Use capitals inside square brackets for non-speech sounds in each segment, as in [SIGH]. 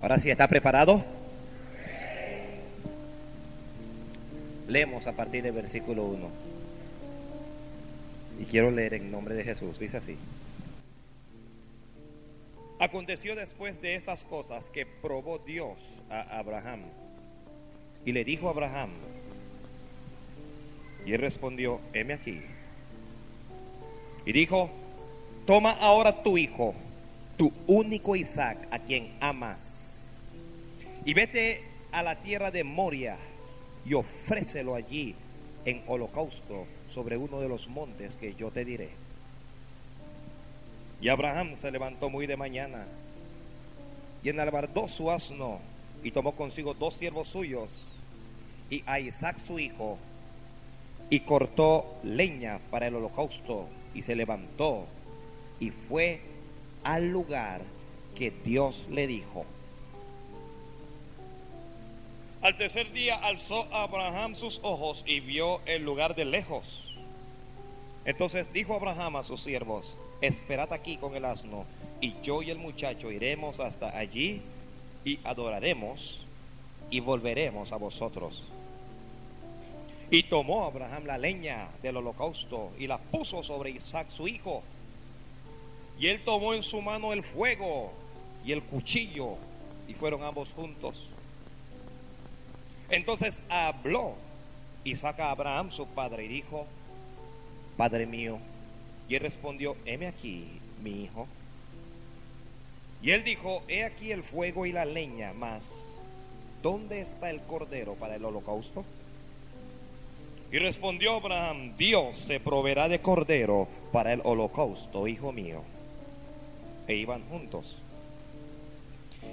Ahora sí, ¿está preparado? Leemos a partir del versículo 1. Y quiero leer en nombre de Jesús. Dice así. Aconteció después de estas cosas que probó Dios a Abraham. Y le dijo a Abraham, y él respondió, heme aquí. Y dijo, toma ahora tu hijo, tu único Isaac, a quien amas, y vete a la tierra de Moria y ofrécelo allí en holocausto sobre uno de los montes que yo te diré. Y Abraham se levantó muy de mañana y enalbardó su asno y tomó consigo dos siervos suyos y a Isaac su hijo y cortó leña para el holocausto y se levantó y fue al lugar que Dios le dijo. Al tercer día alzó Abraham sus ojos y vio el lugar de lejos. Entonces dijo Abraham a sus siervos, esperad aquí con el asno, y yo y el muchacho iremos hasta allí y adoraremos y volveremos a vosotros. Y tomó Abraham la leña del holocausto y la puso sobre Isaac su hijo. Y él tomó en su mano el fuego y el cuchillo y fueron ambos juntos. Entonces habló Isaac a Abraham su padre y dijo, Padre mío. Y él respondió, heme aquí, mi hijo. Y él dijo, he aquí el fuego y la leña, mas ¿dónde está el cordero para el holocausto? Y respondió Abraham, Dios se proveerá de cordero para el holocausto, hijo mío. E iban juntos.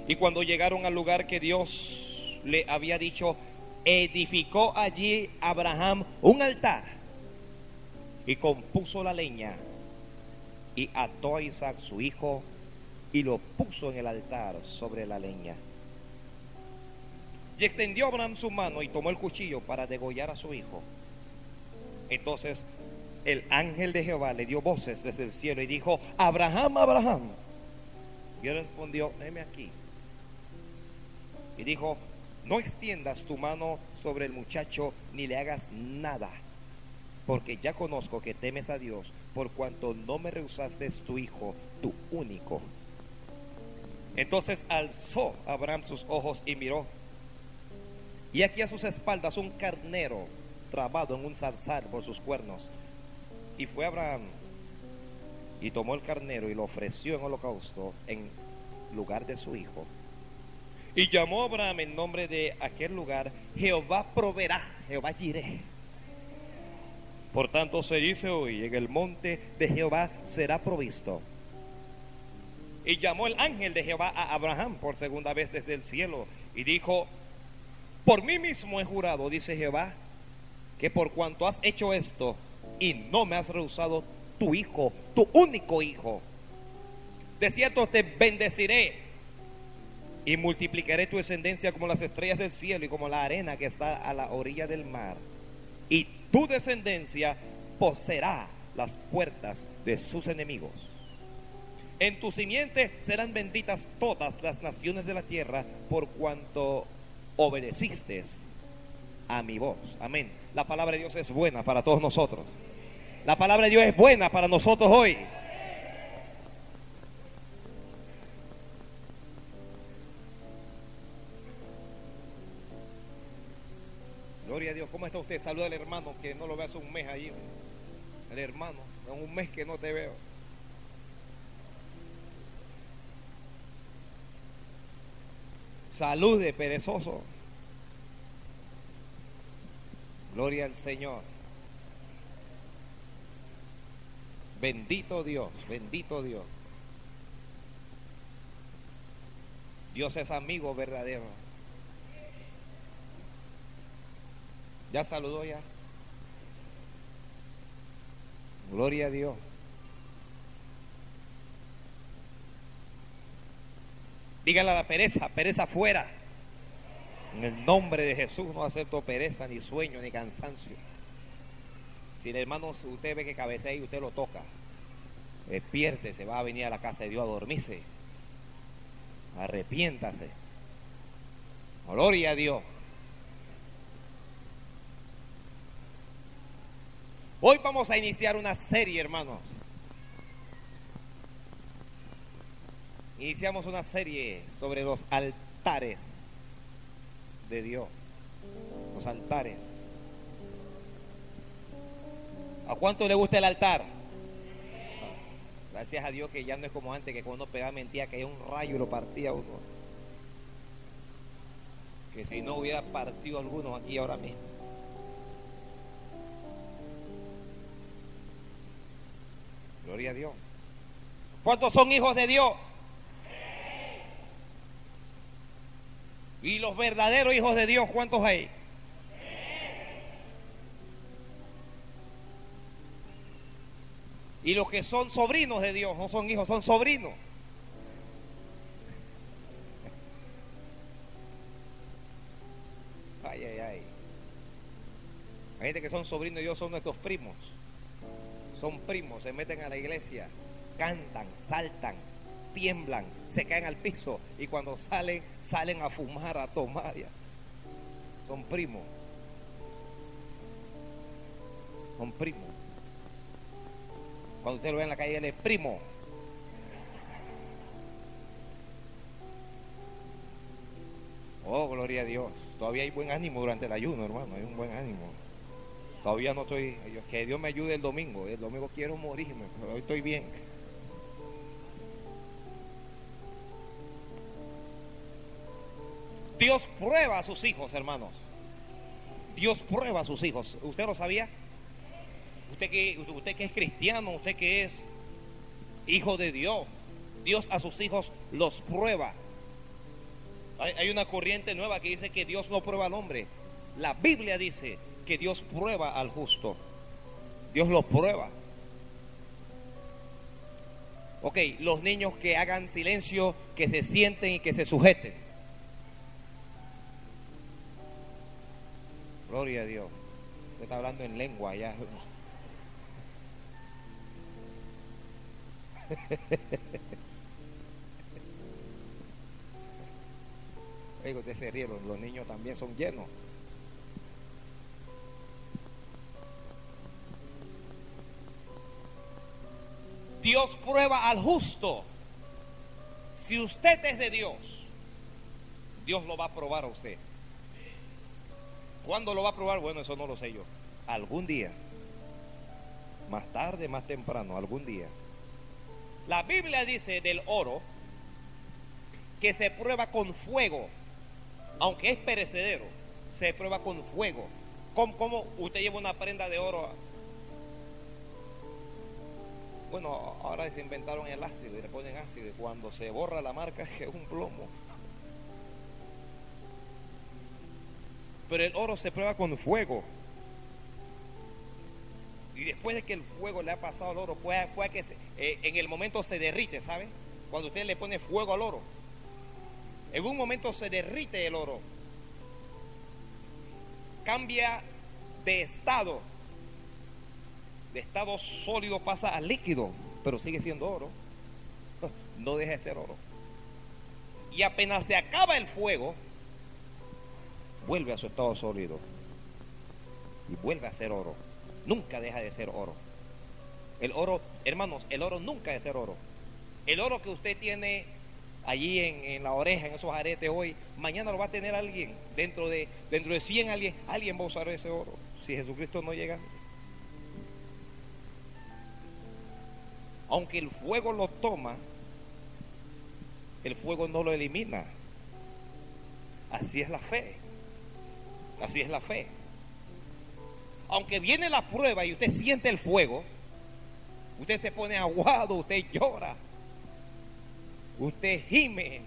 Y cuando llegaron al lugar que Dios le había dicho, edificó allí Abraham un altar y compuso la leña y ató a Isaac su hijo y lo puso en el altar sobre la leña. Y extendió Abraham su mano y tomó el cuchillo para degollar a su hijo. Entonces el ángel de Jehová le dio voces desde el cielo y dijo, Abraham, Abraham. Y él respondió, heme aquí. Y dijo, no extiendas tu mano sobre el muchacho ni le hagas nada, porque ya conozco que temes a Dios, por cuanto no me rehusaste tu hijo, tu único. Entonces alzó Abraham sus ojos y miró, y aquí a sus espaldas un carnero trabado en un zarzal por sus cuernos. Y fue Abraham y tomó el carnero y lo ofreció en holocausto en lugar de su hijo. Y llamó Abraham en nombre de aquel lugar, Jehová proveerá, Jehová iré. Por tanto se dice hoy, en el monte de Jehová será provisto. Y llamó el ángel de Jehová a Abraham por segunda vez desde el cielo y dijo, por mí mismo he jurado, dice Jehová, que por cuanto has hecho esto y no me has rehusado tu hijo, tu único hijo, de cierto te bendeciré y multiplicaré tu descendencia como las estrellas del cielo y como la arena que está a la orilla del mar. Y tu descendencia poseerá las puertas de sus enemigos. En tu simiente serán benditas todas las naciones de la tierra por cuanto obedeciste a mi voz. Amén. La palabra de Dios es buena para todos nosotros. La palabra de Dios es buena para nosotros hoy. Gloria a Dios. ¿Cómo está usted? Saluda al hermano que no lo ve hace un mes allí. El hermano, en un mes que no te veo. Salude, perezoso. Gloria al Señor. Bendito Dios, bendito Dios. Dios es amigo verdadero. ¿Ya saludó ya? Gloria a Dios. Dígale a la pereza, pereza fuera. En el nombre de Jesús no acepto pereza, ni sueño, ni cansancio. Si el hermano usted ve que cabecea y usted lo toca, despierte, se va a venir a la casa de Dios a dormirse. Arrepiéntase. Gloria a Dios. Hoy vamos a iniciar una serie, hermanos. Iniciamos una serie sobre los altares de Dios. Los altares. ¿A cuánto le gusta el altar? Gracias a Dios que ya no es como antes, que cuando uno pegaba mentira, que hay un rayo y lo partía uno. Que si no hubiera partido alguno aquí ahora mismo. Gloria a Dios. ¿Cuántos son hijos de Dios? Y los verdaderos hijos de Dios, ¿cuántos hay? Y los que son sobrinos de Dios, no son hijos, son sobrinos. Ay, ay, ay. Hay gente que son sobrinos de Dios, son nuestros primos. Son primos, se meten a la iglesia, cantan, saltan, tiemblan, se caen al piso y cuando salen, salen a fumar, a tomar. Son primos. Son primos. Cuando usted lo ve en la calle, él es primo. Oh, gloria a Dios. Todavía hay buen ánimo durante el ayuno, hermano. Hay un buen ánimo. Todavía no estoy. Que Dios me ayude el domingo. El domingo quiero morirme, pero hoy estoy bien. Dios prueba a sus hijos, hermanos. Dios prueba a sus hijos. ¿Usted lo sabía? Usted que, usted que es cristiano, usted que es hijo de Dios. Dios a sus hijos los prueba. Hay, hay una corriente nueva que dice que Dios no prueba al hombre. La Biblia dice que Dios prueba al justo. Dios lo prueba. Ok, los niños que hagan silencio, que se sienten y que se sujeten. Gloria a Dios. Usted está hablando en lengua ya. [LAUGHS] Oiga, usted se rieron, los niños también son llenos. Dios prueba al justo. Si usted es de Dios, Dios lo va a probar a usted. ¿Cuándo lo va a probar? Bueno, eso no lo sé yo. Algún día. Más tarde, más temprano, algún día. La Biblia dice del oro que se prueba con fuego, aunque es perecedero, se prueba con fuego. ¿Cómo, usted lleva una prenda de oro? Bueno, ahora se inventaron el ácido y le ponen ácido. Cuando se borra la marca [LAUGHS] es un plomo. Pero el oro se prueba con fuego. Y después de que el fuego le ha pasado al oro, puede, que eh, en el momento se derrite, ¿sabe? Cuando usted le pone fuego al oro. En un momento se derrite el oro. Cambia de estado. De estado sólido pasa a líquido, pero sigue siendo oro. [LAUGHS] No deja de ser oro. Y apenas se acaba el fuego, vuelve a su estado sólido. Y vuelve a ser oro nunca deja de ser oro. El oro, hermanos, el oro nunca de ser oro. El oro que usted tiene allí en, la oreja, en esos aretes hoy, mañana lo va a tener alguien. Dentro de, dentro de 100 alguien, alguien va a usar ese oro. Si Jesucristo no llega. Aunque el fuego lo toma, el fuego no lo elimina. Así es la fe. Así es la fe aunque viene la prueba y usted siente el fuego, usted se pone aguado, usted llora, usted gime,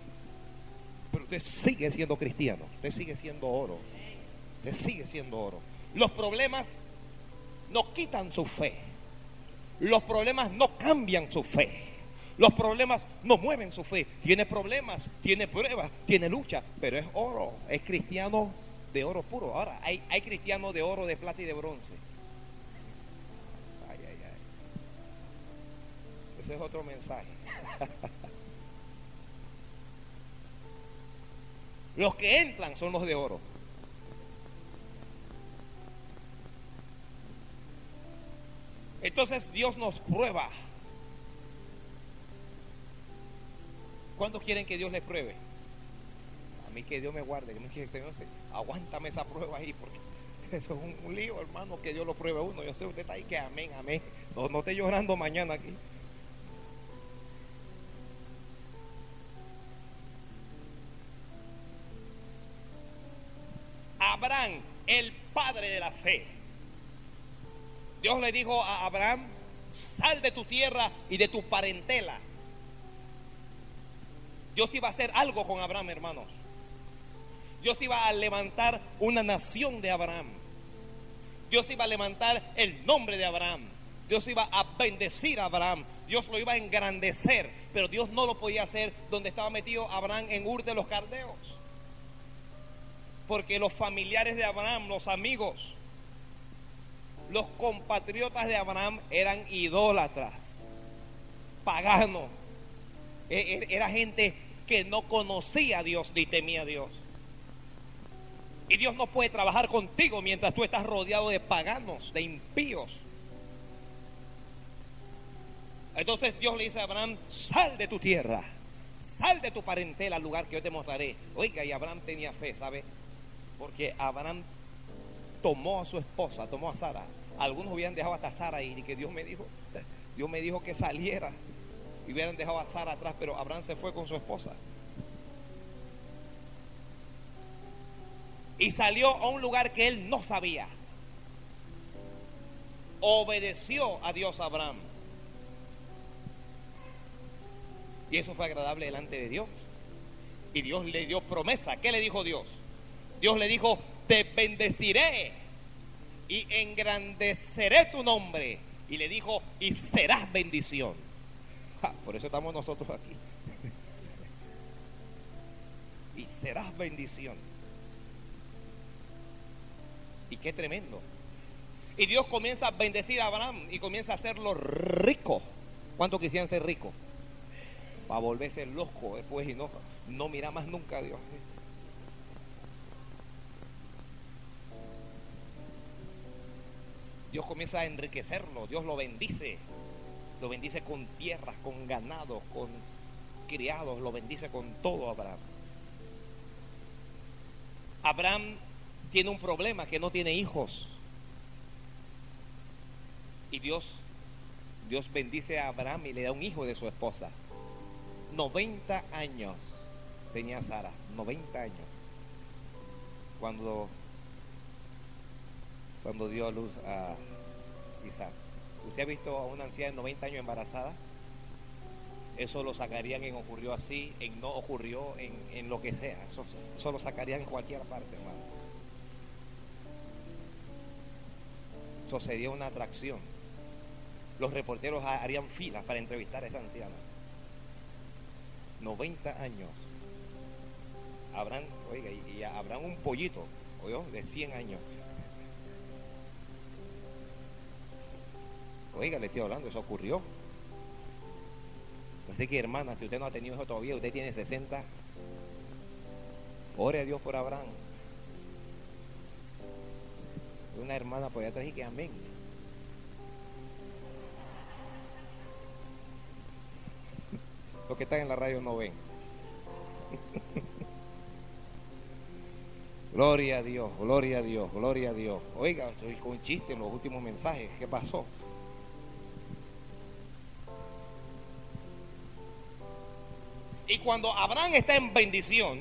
pero usted sigue siendo cristiano, usted sigue siendo oro, usted sigue siendo oro. Los problemas no quitan su fe, los problemas no cambian su fe. Los problemas no mueven su fe. Tiene problemas, tiene pruebas, tiene lucha, pero es oro, es cristiano de oro puro. Ahora, hay, hay cristianos de oro, de plata y de bronce. Ay, ay, ay. Ese es otro mensaje. [LAUGHS] Los que entran son los de oro. Entonces Dios nos prueba. ¿Cuántos quieren que Dios les pruebe? A mí que Dios me guarde, que no quiere Señor, aguántame esa prueba ahí, porque [LAUGHS] eso es un, lío, hermano, que Dios lo pruebe uno. Yo sé, usted está ahí que amén, amén. No, no esté llorando mañana aquí. Abraham, el padre de la fe. Dios le dijo a Abraham, sal de tu tierra y de tu parentela. Dios iba a hacer algo con Abraham, hermanos. Dios iba a levantar una nación de Abraham. Dios iba a levantar el nombre de Abraham. Dios iba a bendecir a Abraham. Dios lo iba a engrandecer. Pero Dios no lo podía hacer donde estaba metido Abraham en Ur de los Caldeos. Porque los familiares de Abraham, los amigos, los compatriotas de Abraham eran idólatras, paganos. E, e, era gente que no conocía a Dios ni temía a Dios. Y Dios no puede trabajar contigo mientras tú estás rodeado de paganos, de impíos. Entonces Dios le dice a Abraham, sal de tu tierra, sal de tu parentela al lugar que yo te mostraré. Oiga, y Abraham tenía fe, ¿sabe? Porque Abraham tomó a su esposa, tomó a Sara. Algunos hubieran dejado hasta Sara y que Dios me dijo, Dios me dijo que saliera. Y hubieran dejado a Sara atrás, pero Abraham se fue con su esposa. y salió a un lugar que él no sabía. Obedeció a Dios Abraham. Y eso fue agradable delante de Dios. Y Dios le dio promesa. ¿Qué le dijo Dios? Dios le dijo, te bendeciré y engrandeceré tu nombre. Y le dijo, y serás bendición. por eso estamos nosotros aquí. [LAUGHS] y serás bendición. Y qué tremendo. Y Dios comienza a bendecir a Abraham y comienza a hacerlo rico. ¿Cuántos quisieran ser ricos? Para volverse loco después y no, no mira más nunca a Dios. Dios comienza a enriquecerlo, Dios lo bendice. Lo bendice con tierras, con ganados, con criados, lo bendice con todo Abraham. Abraham tiene un problema, que no tiene hijos. Y Dios, Dios bendice a Abraham y le da un hijo de su esposa. 90 años tenía Sara, 90 años. Cuando, cuando dio a luz a Isaac. ¿Usted ha visto a una anciana de 90 años embarazada? Eso lo sacarían en ocurrió así, en no ocurrió, en, en lo que sea. Eso, eso lo sacarían en cualquier parte, hermano. Eso sería una atracción. Los reporteros harían filas para entrevistar a esa anciana. 90 años. Habrán, oiga, y, habrán un pollito, oiga, de 100 años. Oiga, le estoy hablando, eso ocurrió. Así que hermana, si usted no ha tenido eso todavía, usted tiene 60. Ore a Dios por Abraham una hermana por allá atrás y que amén. Los que están en la radio no ven. [LAUGHS] gloria a Dios, gloria a Dios, gloria a Dios. Oiga, estoy con chiste en los últimos mensajes. ¿Qué pasó? Y cuando Abraham está en bendición,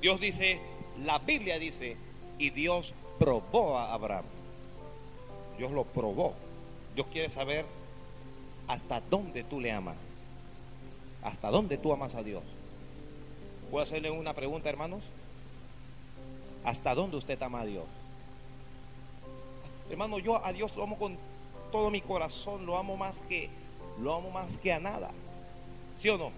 Dios dice, la Biblia dice, y Dios probó a Abraham. Dios lo probó. Dios quiere saber hasta dónde tú le amas. Hasta dónde tú amas a Dios. ¿Puedo hacerle una pregunta, hermanos? ¿Hasta dónde usted ama a Dios? Hermano, yo a Dios lo amo con todo mi corazón, lo amo más que lo amo más que a nada. ¿Sí o no?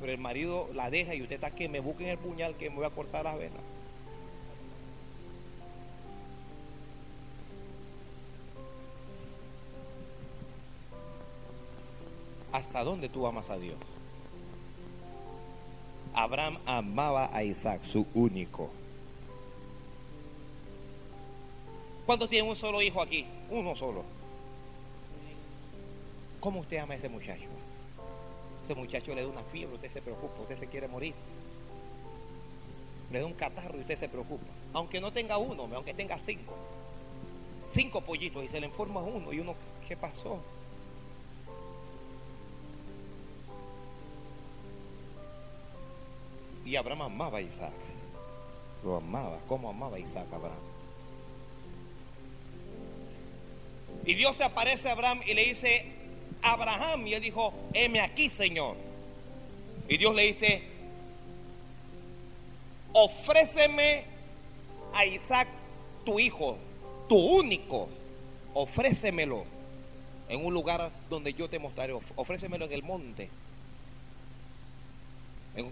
Pero el marido la deja y usted está que me busquen el puñal que me voy a cortar las venas. ¿Hasta dónde tú amas a Dios? Abraham amaba a Isaac, su único. ¿Cuántos tienen un solo hijo aquí? Uno solo. ¿Cómo usted ama a ese muchacho? Ese muchacho le da una fiebre, usted se preocupa, usted se quiere morir. Le da un catarro y usted se preocupa. Aunque no tenga uno, aunque tenga cinco. Cinco pollitos y se le informa uno y uno, ¿qué pasó? Y Abraham amaba a Isaac. Lo amaba. ¿Cómo amaba a Isaac Abraham? Y Dios se aparece a Abraham y le dice, Abraham, y él dijo, heme aquí, Señor. Y Dios le dice, ofréceme a Isaac tu hijo, tu único, ofrécemelo en un lugar donde yo te mostraré, ofrécemelo en el monte.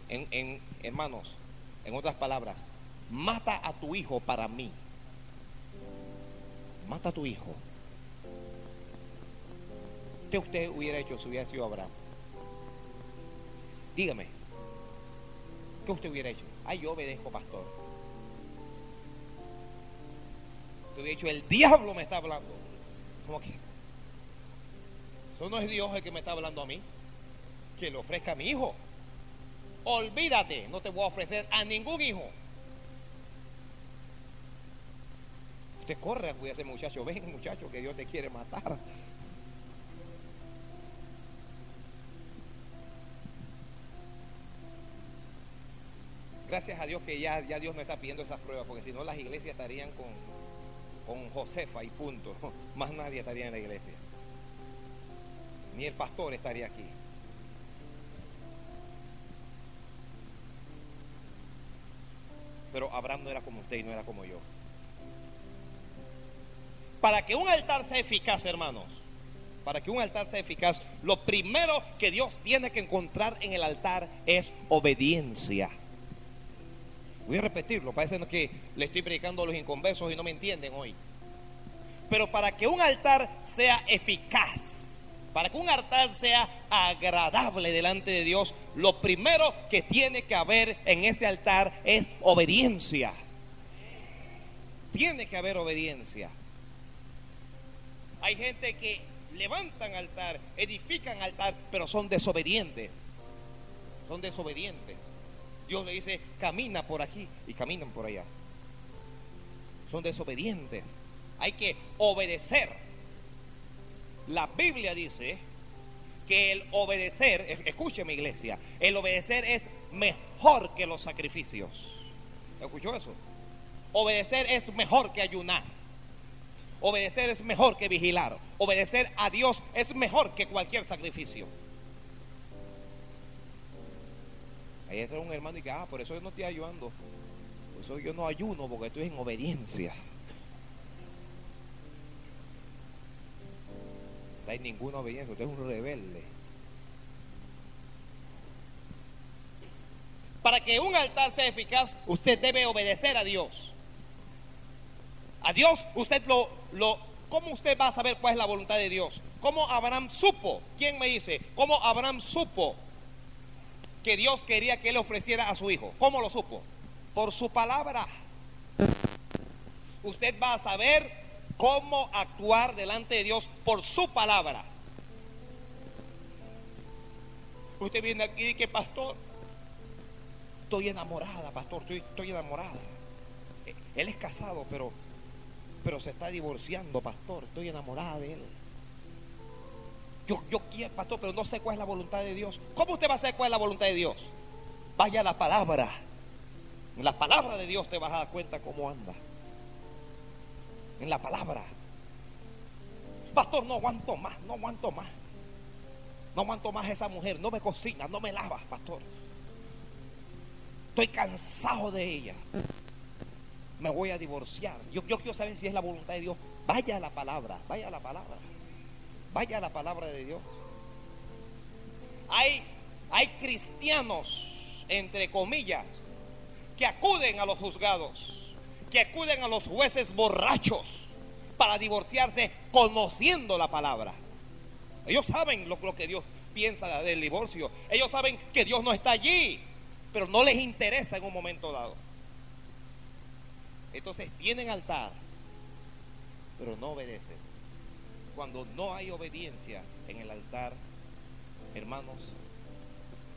En, hermanos, en otras palabras, mata a tu hijo para mí. Mata a tu hijo. ¿Qué usted hubiera hecho si hubiera sido Abraham? Dígame. ¿Qué usted hubiera hecho? Ay, yo obedezco, pastor. Te hubiera dicho, el diablo me está hablando. ¿Cómo que? Eso no es Dios el que me está hablando a mí. Que le ofrezca a mi hijo. Olvídate, no te voy a ofrecer a ningún hijo. Usted corre a cuidar a ese muchacho. Ven, muchacho, que Dios te quiere matar. Gracias a Dios que ya, ya Dios no está pidiendo esas pruebas, porque si no las iglesias estarían con, con Josefa y punto. [LAUGHS] Más nadie estaría en la iglesia. Ni el pastor estaría aquí. Pero Abraham no era como usted y no era como yo. Para que un altar sea eficaz, hermanos, para que un altar sea eficaz, lo primero que Dios tiene que encontrar en el altar es obediencia. Voy a repetirlo, parece que le estoy predicando a los inconversos y no me entienden hoy. Pero para que un altar sea eficaz, para que un altar sea agradable delante de Dios, lo primero que tiene que haber en ese altar es obediencia. Tiene que haber obediencia. Hay gente que levantan altar, edifican altar, pero son desobedientes. Son desobedientes. Dios le dice, camina por aquí y caminan por allá. Son desobedientes. Hay que obedecer. La Biblia dice que el obedecer, escuche mi iglesia, el obedecer es mejor que los sacrificios. ¿Escuchó eso? Obedecer es mejor que ayunar. Obedecer es mejor que vigilar. Obedecer a Dios es mejor que cualquier sacrificio. Ahí está un hermano y que, ah, por eso yo no estoy ayudando. Por eso yo no ayuno porque estoy en obediencia. No hay ninguna obediencia, usted es un rebelde. Para que un altar sea eficaz, usted debe obedecer a Dios. A Dios usted lo, lo, ¿cómo usted va a saber cuál es la voluntad de Dios? ¿Cómo Abraham supo? ¿Quién me dice? ¿Cómo Abraham supo que Dios quería que él ofreciera a su hijo. ¿Cómo lo supo? Por su palabra. Usted va a saber cómo actuar delante de Dios por su palabra. Usted viene aquí y que pastor, estoy enamorada, pastor, estoy, estoy enamorada. Él es casado, pero, pero se está divorciando, pastor, estoy enamorada de él. Yo, yo quiero, pastor, pero no sé cuál es la voluntad de Dios. ¿Cómo usted va a saber cuál es la voluntad de Dios? Vaya a la palabra. En la palabra de Dios te vas a dar cuenta cómo anda. En la palabra. Pastor, no aguanto más, no aguanto más. No aguanto más esa mujer, no me cocina, no me lava, pastor. Estoy cansado de ella. Me voy a divorciar. Yo, yo quiero saber si es la voluntad de Dios. Vaya a la palabra, vaya a la palabra. Vaya la palabra de Dios. Hay, hay cristianos, entre comillas, que acuden a los juzgados, que acuden a los jueces borrachos para divorciarse conociendo la palabra. Ellos saben lo, lo que Dios piensa del divorcio. Ellos saben que Dios no está allí. pero no les interesa en un momento dado. Entonces tienen altar, pero no obedecen. Cuando no hay obediencia en el altar, hermanos,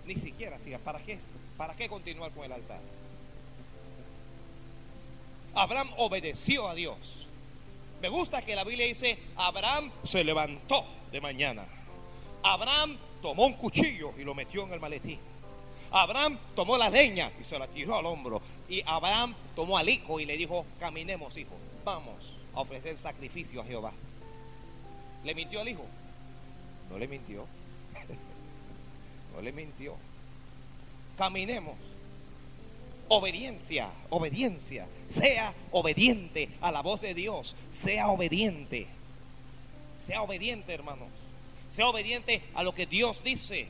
ni siquiera siga. ¿Para qué? ¿Para qué continuar con el altar? Abraham obedeció a Dios. Me gusta que la Biblia dice, Abraham se levantó de mañana. Abraham tomó un cuchillo y lo metió en el maletín. Abraham tomó la leña y se la tiró al hombro. Y Abraham tomó al hijo y le dijo, caminemos hijo, vamos a ofrecer sacrificio a Jehová. ¿Le mintió al hijo? No le mintió. [LAUGHS] no le mintió. Caminemos. Obediencia, obediencia. Sea obediente a la voz de Dios. Sea obediente. Sea obediente, hermanos. Sea obediente a lo que Dios dice.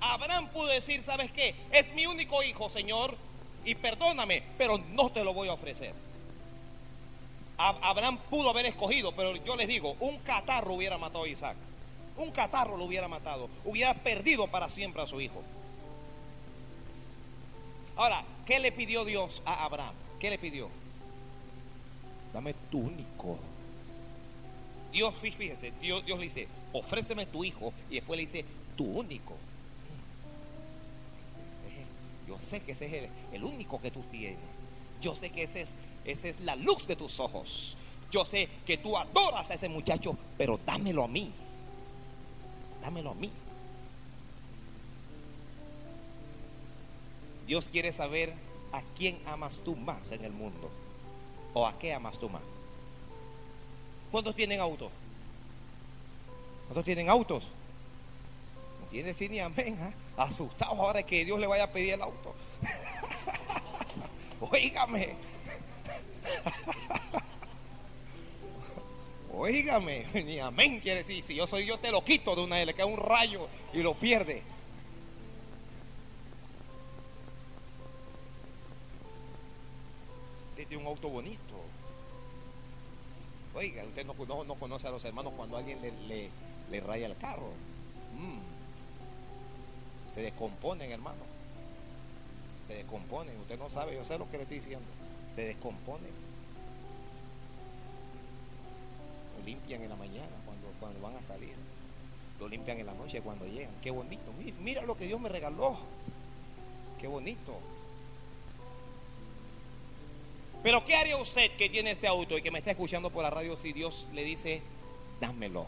Abraham pudo decir, ¿sabes qué? Es mi único hijo, Señor, y perdóname, pero no te lo voy a ofrecer. Abraham pudo haber escogido, pero yo les digo, un catarro hubiera matado a Isaac. Un catarro lo hubiera matado. Hubiera perdido para siempre a su hijo. Ahora, ¿qué le pidió Dios a Abraham? ¿Qué le pidió? Dame tu único. Dios, fíjese, Dios, Dios le dice, ofréceme tu hijo. Y después le dice, tu único. Yo sé que ese es el, único que tú tienes. Yo sé que ese es, esa es la luz de tus ojos. Yo sé que tú adoras a ese muchacho, pero dámelo a mí. Dámelo a mí. Dios quiere saber a quién amas tú más en el mundo. ¿O a qué amas tú más? ¿Cuántos tienen autos? ¿Cuántos tienen autos? No tiene sí ni amén. ¿eh? Asustados ahora que Dios le vaya a pedir el auto. [LAUGHS] Oígame. [LAUGHS] Oígame, ni amén quiere decir. Si yo soy yo, te lo quito de una vez, le cae un rayo y lo pierde. un auto bonito. Oiga, usted no, no, conoce a los hermanos cuando alguien le, le, raya el carro. Mm. Se descomponen, hermano. Se descomponen. Usted no sabe, yo sé lo que le estoy diciendo. Se descomponen. Lo limpian en la mañana cuando, cuando van a salir. Lo limpian en la noche cuando llegan. Qué bonito. Mira lo que Dios me regaló. Qué bonito. Pero ¿qué haría usted que tiene ese auto y que me está escuchando por la radio si Dios le dice, dámelo?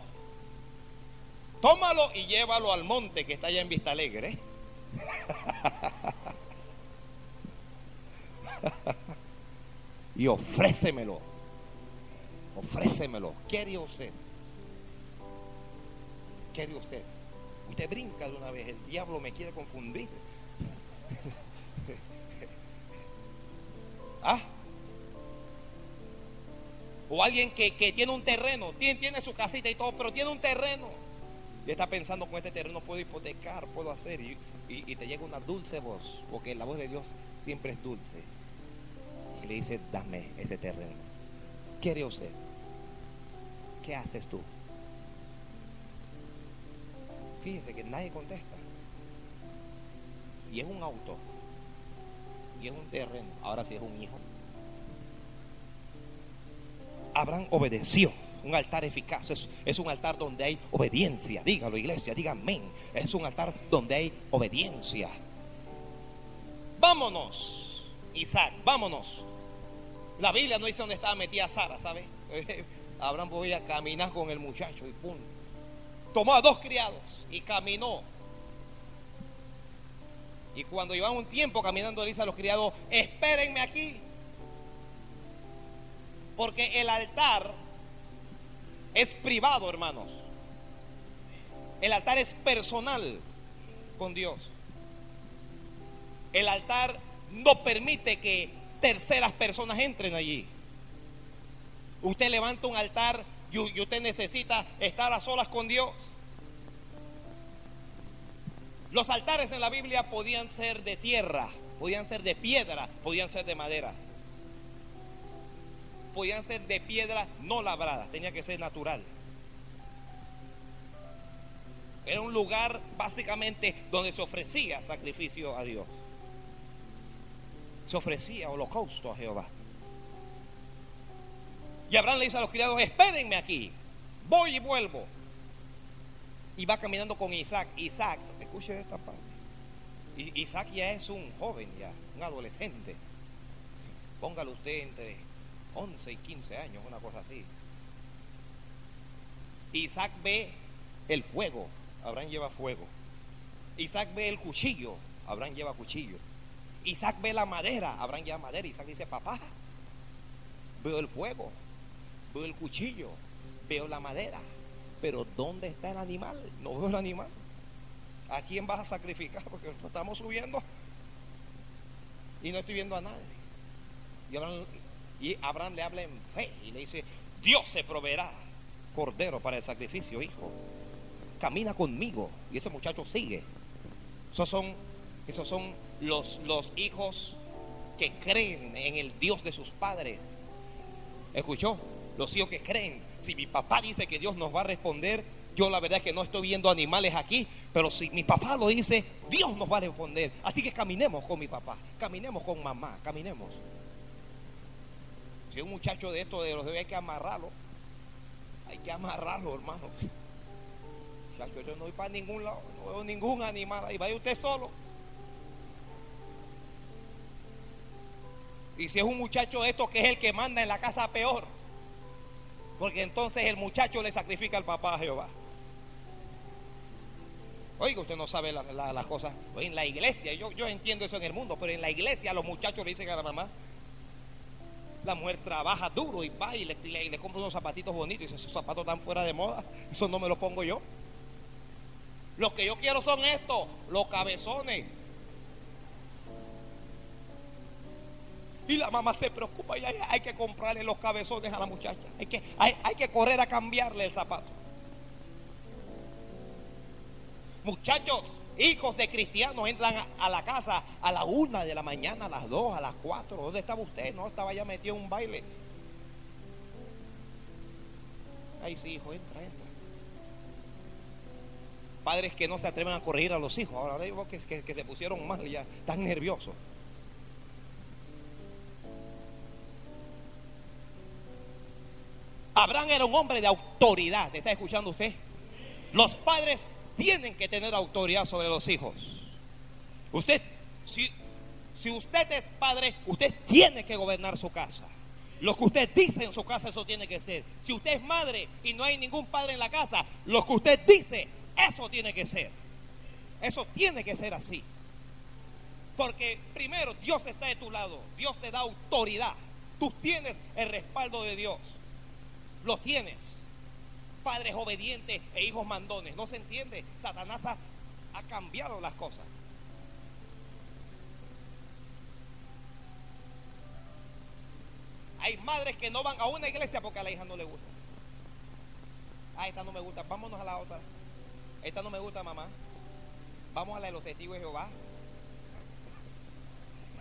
Tómalo y llévalo al monte que está allá en Vista Alegre. [LAUGHS] y ofrécemelo. Ofrécemelo. ¿Qué haría usted? ¿Qué haría usted? Usted brinca de una vez, el diablo me quiere confundir. [LAUGHS] ¿Ah? O alguien que, tiene un terreno, tiene, tiene, su casita y todo, pero tiene un terreno. Y está pensando con este terreno puedo hipotecar, puedo hacer. Y, te llega una dulce voz, porque la voz de Dios siempre es dulce. Y le dice, dame ese terreno. ¿Qué haría usted? ¿Qué haces tú? Fíjese que nadie contesta. Y es un auto. Y es un terreno. Ahora sí es un hijo. Abraham obedeció. Un altar eficaz es, un altar donde hay obediencia. Dígalo, iglesia, diga amén. Es un altar donde hay obediencia. Vámonos, Isaac, vámonos. La Biblia no dice dónde estaba metida Sara, ¿sabe? [LAUGHS] Abraham podía caminar con el muchacho y pum. Tomó a dos criados y caminó. Y cuando llevaba un tiempo caminando, dice a los criados: Espérenme aquí. Porque el altar es privado, hermanos. El altar es personal con Dios. El altar no permite que terceras personas entren allí. Usted levanta un altar y usted necesita estar a solas con Dios. Los altares en la Biblia podían ser de tierra, podían ser de piedra, podían ser de madera podían ser de piedra no labrada, tenía que ser natural. Era un lugar básicamente donde se ofrecía sacrificio a Dios. Se ofrecía holocausto a Jehová. Y Abraham le dice a los criados, espérenme aquí, voy y vuelvo. Y va caminando con Isaac. Isaac, escuchen esta parte. Isaac ya es un joven, ya, un adolescente. Póngalo usted entre 11 y 15 años, una cosa así. Isaac ve el fuego, Abraham lleva fuego. Isaac ve el cuchillo, Abraham lleva cuchillo. Isaac ve la madera, Abraham lleva madera. Isaac dice, papá, veo el fuego, veo el cuchillo, veo la madera. Pero ¿dónde está el animal? No veo el animal. ¿A quién vas a sacrificar? Porque estamos subiendo y no estoy viendo a nadie. Y Abraham, y Abraham le habla en fe y le dice, Dios se proveerá cordero para el sacrificio, hijo. Camina conmigo. Y ese muchacho sigue. Esos son, esos son los, los hijos que creen en el Dios de sus padres. ¿Escuchó? Los hijos que creen. Si mi papá dice que Dios nos va a responder, yo la verdad es que no estoy viendo animales aquí, pero si mi papá lo dice, Dios nos va a responder. Así que caminemos con mi papá, caminemos con mamá, caminemos. Si un muchacho de esto de los debe hay que amarrarlo, hay que amarrarlo, hermano. Muchacho, yo no voy para ningún lado, no veo ningún animal ahí, vaya usted solo. Y si es un muchacho de esto que es el que manda en la casa, peor. Porque entonces el muchacho le sacrifica al papá a Jehová. Oiga, usted no sabe las cosas. En la iglesia, yo, yo entiendo eso en el mundo, pero en la iglesia los muchachos le dicen a la mamá, la mujer trabaja duro y va y le, compra unos zapatitos bonitos y esos zapatos están fuera de moda, [LAUGHS] eso no me los pongo yo. Los que yo quiero son estos, los cabezones. Y la mamá se preocupa y hay, que comprarle los cabezones a la muchacha. Hay que, hay, que correr a cambiarle el zapato. Muchachos, hijos de cristianos entran a, la casa a la una de la mañana, a las dos, a las cuatro. ¿Dónde estaba usted? No, estaba ya metido en un baile. Ay, sí, hijo, entra, entra. Padres que no se atreven a corregir a los hijos. Ahora digo que, que, se pusieron mal ya, están nerviosos. Abraham era un hombre de autoridad. ¿Está escuchando usted? Los padres tienen que tener autoridad sobre los hijos. Usted, si, si usted es padre, usted tiene que gobernar su casa. Lo que usted dice en su casa, eso tiene que ser. Si usted es madre y no hay ningún padre en la casa, lo que usted dice, eso tiene que ser. Eso tiene que ser así. Porque primero, Dios está de tu lado. Dios te da autoridad. Tú tienes el respaldo de Dios. Lo tienes padres obedientes e hijos mandones. No se entiende. Satanás ha, cambiado las cosas. Hay madres que no van a una iglesia porque a la hija no le gusta. Ah, esta no me gusta. Vámonos a la otra. Esta no me gusta, mamá. Vamos a la de los testigos de Jehová.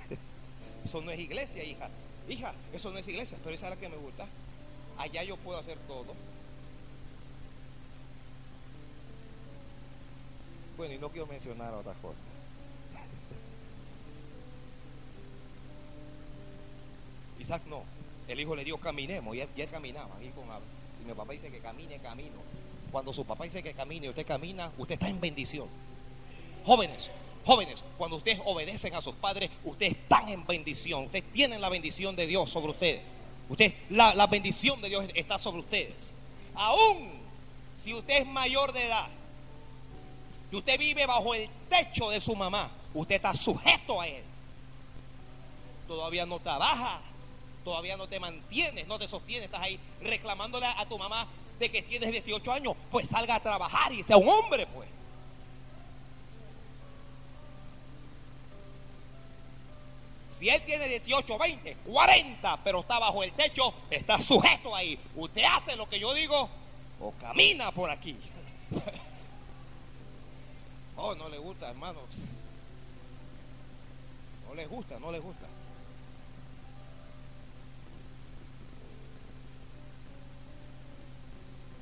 [LAUGHS] Eso no es iglesia, hija. Hija, eso no es iglesia, pero esa es la que me gusta. Allá yo puedo hacer todo. Bueno, y no quiero mencionar otras cosas. [LAUGHS] Isaac no. El hijo le dijo caminemos y él, caminaba. Si mi papá dice que camine, camino. Cuando su papá dice que camine y usted camina, usted está en bendición. Jóvenes, jóvenes, cuando ustedes obedecen a sus padres, ustedes están en bendición. Ustedes tienen la bendición de Dios sobre ustedes. Usted, la, la bendición de Dios está sobre ustedes. Aún si usted es mayor de edad, y usted vive bajo el techo de su mamá, usted está sujeto a él. Todavía no trabajas, todavía no te mantienes, no te sostienes, estás ahí reclamándole a tu mamá de que tienes 18 años, pues salga a trabajar y sea un hombre, pues. Si él tiene 18, 20, 40, pero está bajo el techo, está sujeto ahí. Usted hace lo que yo digo o camina por aquí. [LAUGHS] Oh, no le gusta, hermanos. No les gusta, no les gusta.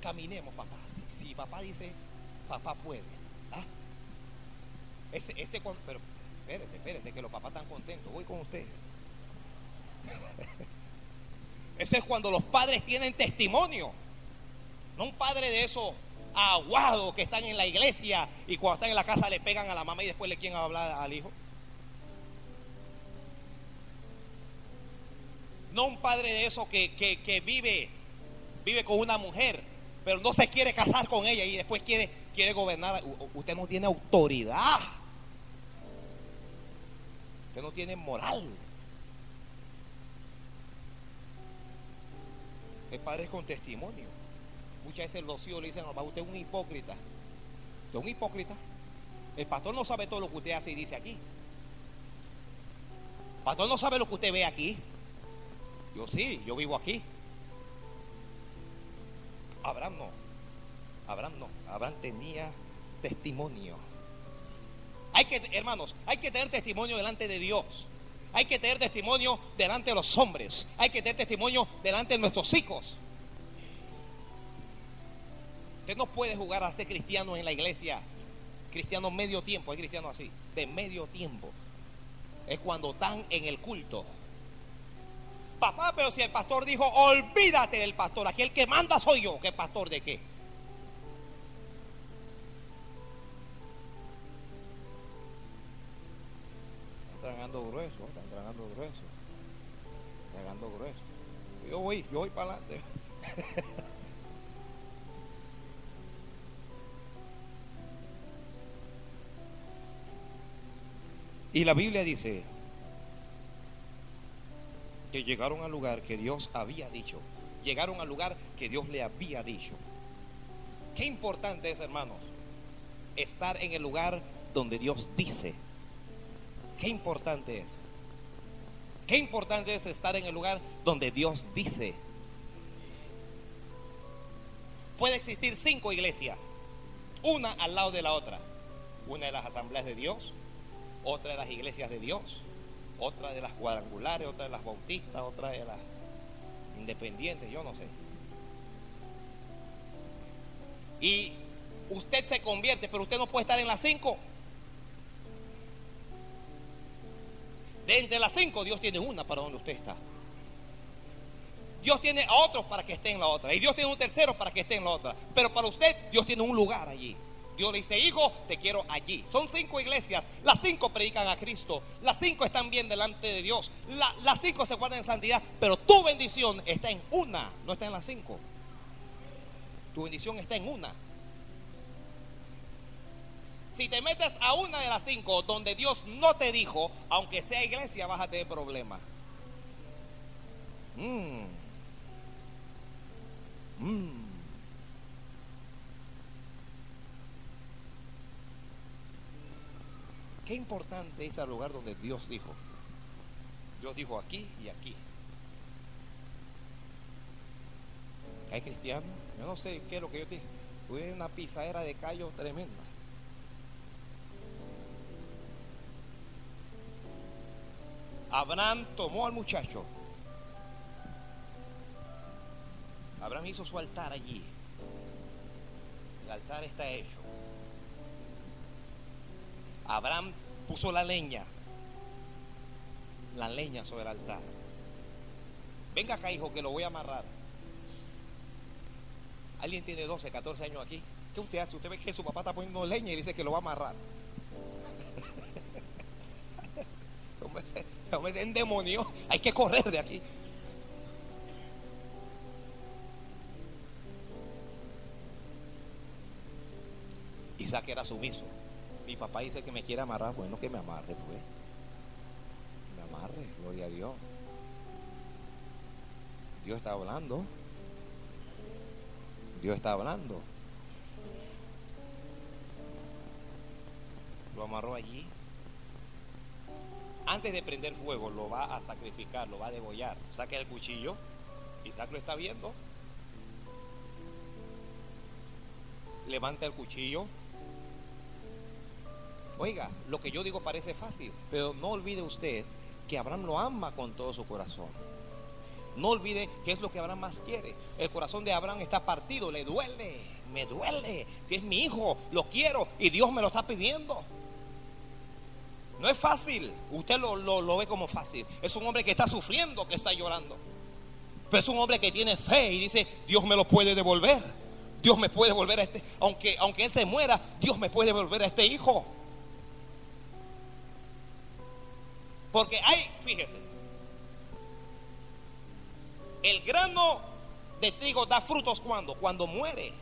Caminemos, papá. Si, papá dice, papá puede. ¿Ah? Ese, ese pero espérese, espérese, que los papás están contentos. Voy con usted. [LAUGHS] Ese es cuando los padres tienen testimonio. No un padre de esos aguados que están en la iglesia y cuando están en la casa le pegan a la mamá y después le quieren hablar al hijo. No un padre de esos que, que, que vive, vive con una mujer, pero no se quiere casar con ella y después quiere, quiere gobernar. Usted no tiene autoridad. Usted no tiene moral. Es padre con testimonio. Muchas veces los hijos le dicen, no, usted es un hipócrita. Usted es un hipócrita. El pastor no sabe todo lo que usted hace y dice aquí. El pastor no sabe lo que usted ve aquí. Yo sí, yo vivo aquí. Abraham no. Abraham no. Abraham tenía testimonio. Hay que, hermanos, hay que tener testimonio delante de Dios. Hay que tener testimonio delante de los hombres. Hay que tener testimonio delante de nuestros hijos. Usted no puede jugar a ser cristiano en la iglesia. Cristiano medio tiempo, hay cristiano así, de medio tiempo. Es cuando están en el culto. Papá, pero si el pastor dijo, olvídate del pastor, aquí el que manda soy yo, ¿qué pastor de qué? Tragando grueso, están tragando grueso, tragando grueso. Yo voy, yo voy para adelante. [LAUGHS] y la Biblia dice, que llegaron al lugar que Dios había dicho. Llegaron al lugar que Dios le había dicho. Qué importante es, hermanos, estar en el lugar donde Dios dice. Qué importante es. Qué importante es estar en el lugar donde Dios dice. Puede existir cinco iglesias, una al lado de la otra. Una de las asambleas de Dios, otra de las iglesias de Dios, otra de las cuadrangulares, otra de las bautistas, otra de las independientes, yo no sé. Y usted se convierte, pero usted no puede estar en las cinco. De entre las cinco, Dios tiene una para donde usted está. Dios tiene a otros para que esté en la otra. Y Dios tiene un tercero para que esté en la otra. Pero para usted, Dios tiene un lugar allí. Dios le dice, hijo, te quiero allí. Son cinco iglesias, las cinco predican a Cristo, las cinco están bien delante de Dios, las cinco se guardan en santidad, pero tu bendición está en una, no está en las cinco. Tu bendición está en una. Si te metes a una de las cinco donde Dios no te dijo, aunque sea iglesia, vas a tener problemas. Mmm. Mmm. Qué importante es el lugar donde Dios dijo. Dios dijo aquí y aquí. Hay cristianos, yo no sé qué es lo que yo dije. Tuve una pisadera de callo tremenda. Abraham tomó al muchacho. Abraham hizo su altar allí. El altar está hecho. Abraham puso la leña, la leña sobre el altar. Venga acá, hijo, que lo voy a amarrar. Alguien tiene 12, 14 años aquí. ¿Qué usted hace? Usted ve que su papá está poniendo leña y dice que lo va a amarrar. [LAUGHS] hombre, es demonio. Hay que correr de aquí. Isaac era sumiso mi papá dice que me quiere amarrar, bueno, que me amarre, pues. Me amarre, gloria a Dios. Dios está hablando. Dios está hablando. Lo amarró allí. Antes de prender fuego, lo va a sacrificar, lo va a degollar. Saque el cuchillo. Isaac lo está viendo. Levanta el cuchillo Oiga, lo que yo digo parece fácil, pero no olvide usted que Abraham lo ama con todo su corazón. No olvide qué es lo que Abraham más quiere. El corazón de Abraham está partido, le duele, me duele. Si es mi hijo, lo quiero y Dios me lo está pidiendo. No es fácil, usted lo, lo, ve como fácil. Es un hombre que está sufriendo, que está llorando. Pero es un hombre que tiene fe y dice, Dios me lo puede devolver. Dios me puede devolver a este, aunque, aunque él se muera, Dios me puede devolver a este hijo. Porque hay, fíjese, el grano de trigo da frutos cuando, cuando muere.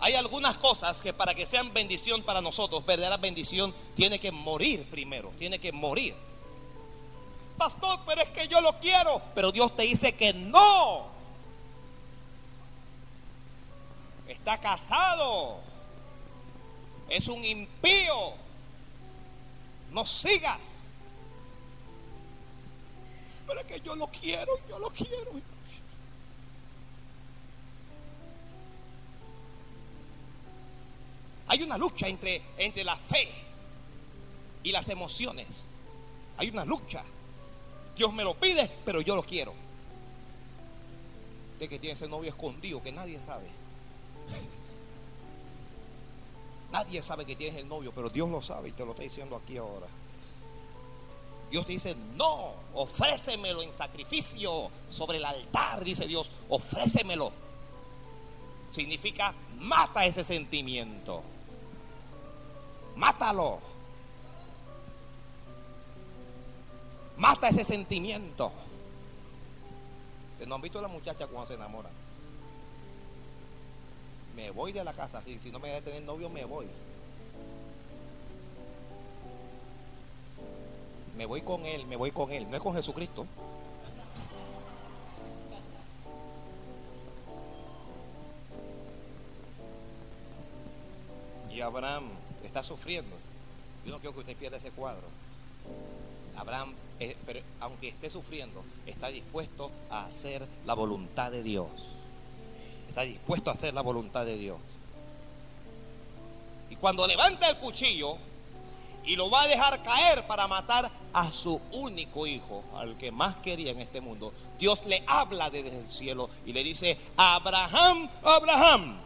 Hay algunas cosas que para que sean bendición para nosotros, verdadera bendición, tiene que morir primero, tiene que morir. Pastor, pero es que yo lo quiero, pero Dios te dice que no. Está casado. Es un impío. No sigas. Pero es que yo lo quiero, yo lo quiero. Hay una lucha entre, entre la fe y las emociones. Hay una lucha. Dios me lo pide, pero yo lo quiero. De que tiene ese novio escondido que nadie sabe. Nadie sabe que tienes el novio, pero Dios lo sabe y te lo está diciendo aquí ahora. Dios te dice, no, ofrécemelo en sacrificio sobre el altar, dice Dios, ofrécemelo. Significa, mata ese sentimiento. Mátalo. Mata ese sentimiento. ¿No han visto a la muchacha cuando se enamora? Me voy de la casa, si, si no me voy a tener novio, me voy. Me voy con él, me voy con él, no es con Jesucristo. Y Abraham está sufriendo. Yo no quiero que usted pierda ese cuadro. Abraham, eh, pero aunque esté sufriendo, está dispuesto a hacer la voluntad de Dios. Está dispuesto a hacer la voluntad de Dios. Y cuando levanta el cuchillo y lo va a dejar caer para matar a su único hijo, al que más quería en este mundo, Dios le habla desde el cielo y le dice, Abraham, Abraham,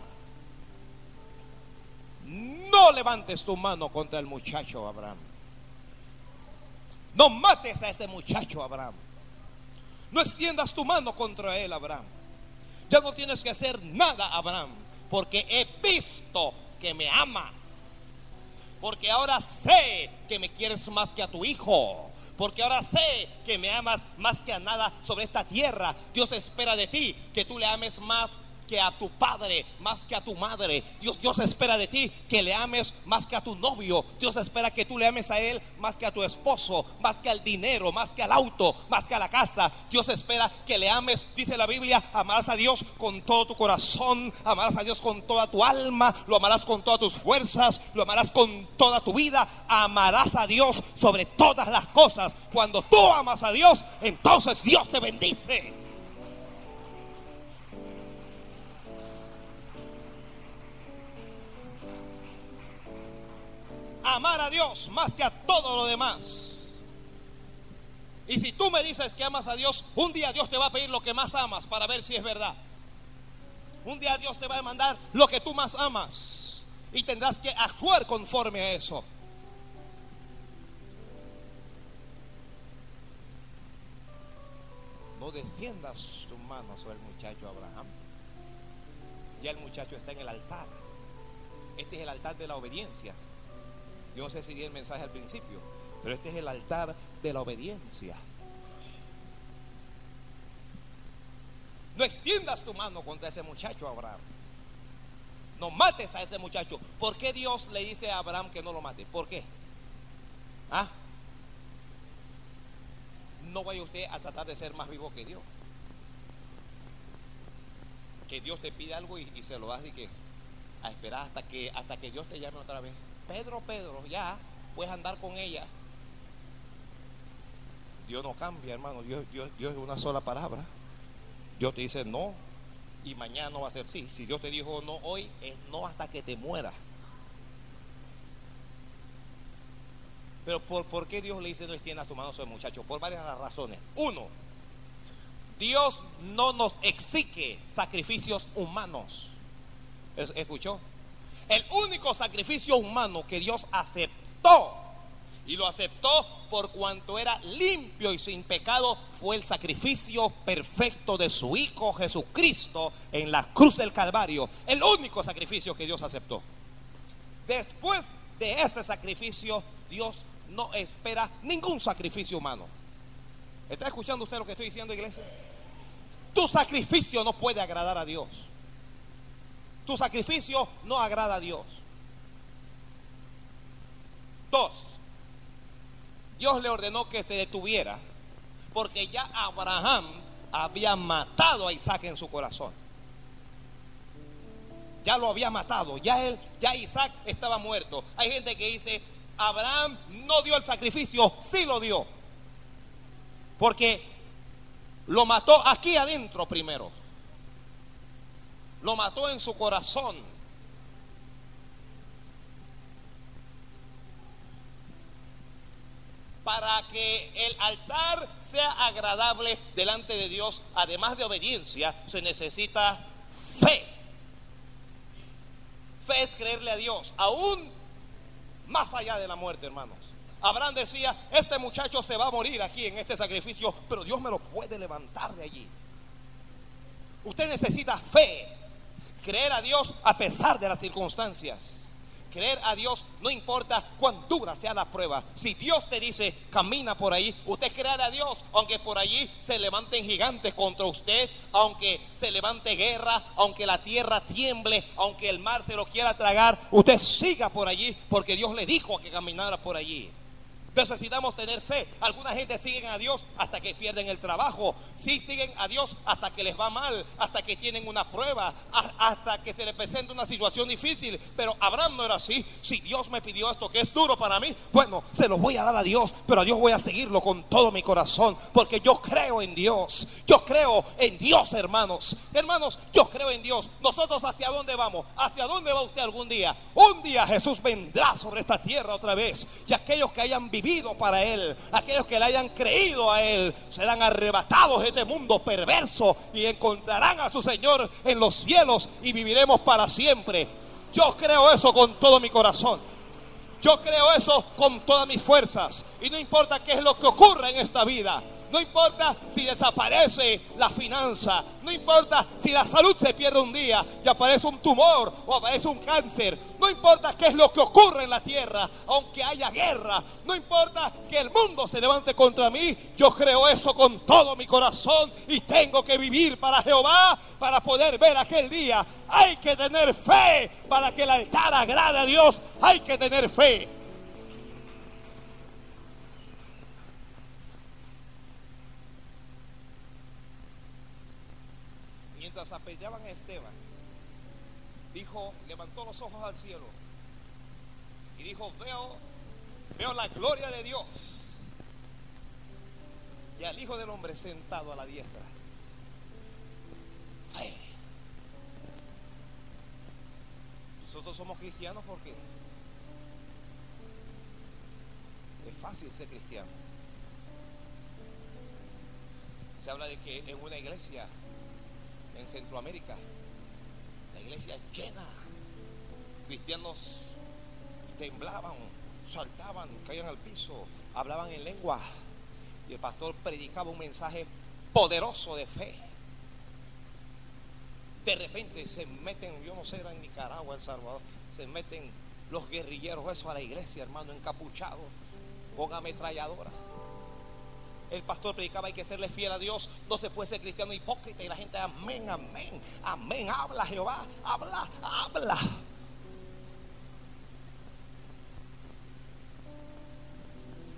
no levantes tu mano contra el muchacho Abraham. No mates a ese muchacho Abraham. No extiendas tu mano contra él, Abraham. Ya no tienes que hacer nada, Abraham, porque he visto que me amas. Porque ahora sé que me quieres más que a tu hijo. Porque ahora sé que me amas más que a nada sobre esta tierra. Dios espera de ti que tú le ames más que a tu padre, más que a tu madre. Dios, Dios espera de ti que le ames más que a tu novio. Dios espera que tú le ames a él más que a tu esposo, más que al dinero, más que al auto, más que a la casa. Dios espera que le ames, dice la Biblia, amarás a Dios con todo tu corazón, amarás a Dios con toda tu alma, lo amarás con todas tus fuerzas, lo amarás con toda tu vida, amarás a Dios sobre todas las cosas. Cuando tú amas a Dios, entonces Dios te bendice. Amar a Dios más que a todo lo demás. Y si tú me dices que amas a Dios, un día Dios te va a pedir lo que más amas para ver si es verdad. Un día Dios te va a demandar lo que tú más amas. Y tendrás que actuar conforme a eso. No desciendas tu mano sobre el muchacho Abraham. Ya el muchacho está en el altar. Este es el altar de la obediencia. Yo no sé si di el mensaje al principio, pero este es el altar de la obediencia. No extiendas tu mano contra ese muchacho, Abraham. No mates a ese muchacho. ¿Por qué Dios le dice a Abraham que no lo mate? ¿Por qué? ¿Ah? No vaya usted a tratar de ser más vivo que Dios. Que Dios te pide algo y, se lo das y que a esperar hasta que hasta que Dios te llame otra vez. Pedro, Pedro, ya puedes andar con ella. Dios no cambia, hermano. Dios, Dios, Dios es una sola palabra. Dios te dice no y mañana no va a ser sí. Si Dios te dijo no hoy, es no hasta que te mueras. Pero ¿por, ¿por qué Dios le dice no extiendas tu mano sobre el muchacho? Por varias razones. Uno, Dios no nos exige sacrificios humanos. ¿Es- ¿Escuchó? El único sacrificio humano que Dios aceptó y lo aceptó por cuanto era limpio y sin pecado fue el sacrificio perfecto de su Hijo Jesucristo en la cruz del Calvario. El único sacrificio que Dios aceptó. Después de ese sacrificio, Dios no espera ningún sacrificio humano. ¿Está escuchando usted lo que estoy diciendo, iglesia? Tu sacrificio no puede agradar a Dios. Tu sacrificio no agrada a Dios. Dos, Dios le ordenó que se detuviera porque ya Abraham había matado a Isaac en su corazón. Ya lo había matado, ya él, ya Isaac estaba muerto. Hay gente que dice, Abraham no dio el sacrificio, sí lo dio. Porque lo mató aquí adentro primero. Lo mató en su corazón. Para que el altar sea agradable delante de Dios, además de obediencia, se necesita fe. Fe es creerle a Dios, aún más allá de la muerte, hermanos. Abraham decía, este muchacho se va a morir aquí en este sacrificio, pero Dios me lo puede levantar de allí. Usted necesita fe, creer a Dios a pesar de las circunstancias. Creer a Dios no importa cuán dura sea la prueba. Si Dios te dice, camina por ahí, usted creer a Dios, aunque por allí se levanten gigantes contra usted, aunque se levante guerra, aunque la tierra tiemble, aunque el mar se lo quiera tragar, usted siga por allí, porque Dios le dijo que caminara por allí. Necesitamos tener fe. Alguna gente siguen a Dios hasta que pierden el trabajo. Sí siguen a Dios hasta que les va mal, hasta que tienen una prueba, hasta que se les presenta una situación difícil. Pero Abraham no era así. Si Dios me pidió esto que es duro para mí, bueno, se lo voy a dar a Dios, pero a Dios voy a seguirlo con todo mi corazón, porque yo creo en Dios. Yo creo en Dios, hermanos. Hermanos, yo creo en Dios. Nosotros hacia dónde vamos? ¿Hacia dónde va usted algún día? Un día Jesús vendrá sobre esta tierra otra vez. Y aquellos que hayan vivido para Él, aquellos que le hayan creído a Él, serán arrebatados de este mundo perverso y encontrarán a su Señor en los cielos y viviremos para siempre. Yo creo eso con todo mi corazón. Yo creo eso con todas mis fuerzas. Y no importa qué es lo que ocurra en esta vida. No importa si desaparece la finanza. No importa si la salud se pierde un día y aparece un tumor o aparece un cáncer. No importa qué es lo que ocurre en la tierra, aunque haya guerra. No importa que el mundo se levante contra mí. Yo creo eso con todo mi corazón y tengo que vivir para Jehová para poder ver aquel día. Hay que tener fe para que el altar agrade a Dios. Hay que tener fe. Mientras apellaban a Esteban, dijo, levantó los ojos al cielo y dijo, veo, veo la gloria de Dios y al Hijo del Hombre sentado a la diestra. Nosotros somos cristianos porque es fácil ser cristiano. Se habla de que en una iglesia en Centroamérica, la iglesia llena, cristianos temblaban, saltaban, caían al piso, hablaban en lengua y el pastor predicaba un mensaje poderoso de fe. De repente se meten, yo no sé, era en Nicaragua, El Salvador, se meten los guerrilleros eso a la iglesia, hermano, encapuchados, con ametralladora. El pastor predicaba hay que serle fiel a Dios, no se puede ser cristiano hipócrita y la gente, amén, amén, amén, habla Jehová, habla, habla.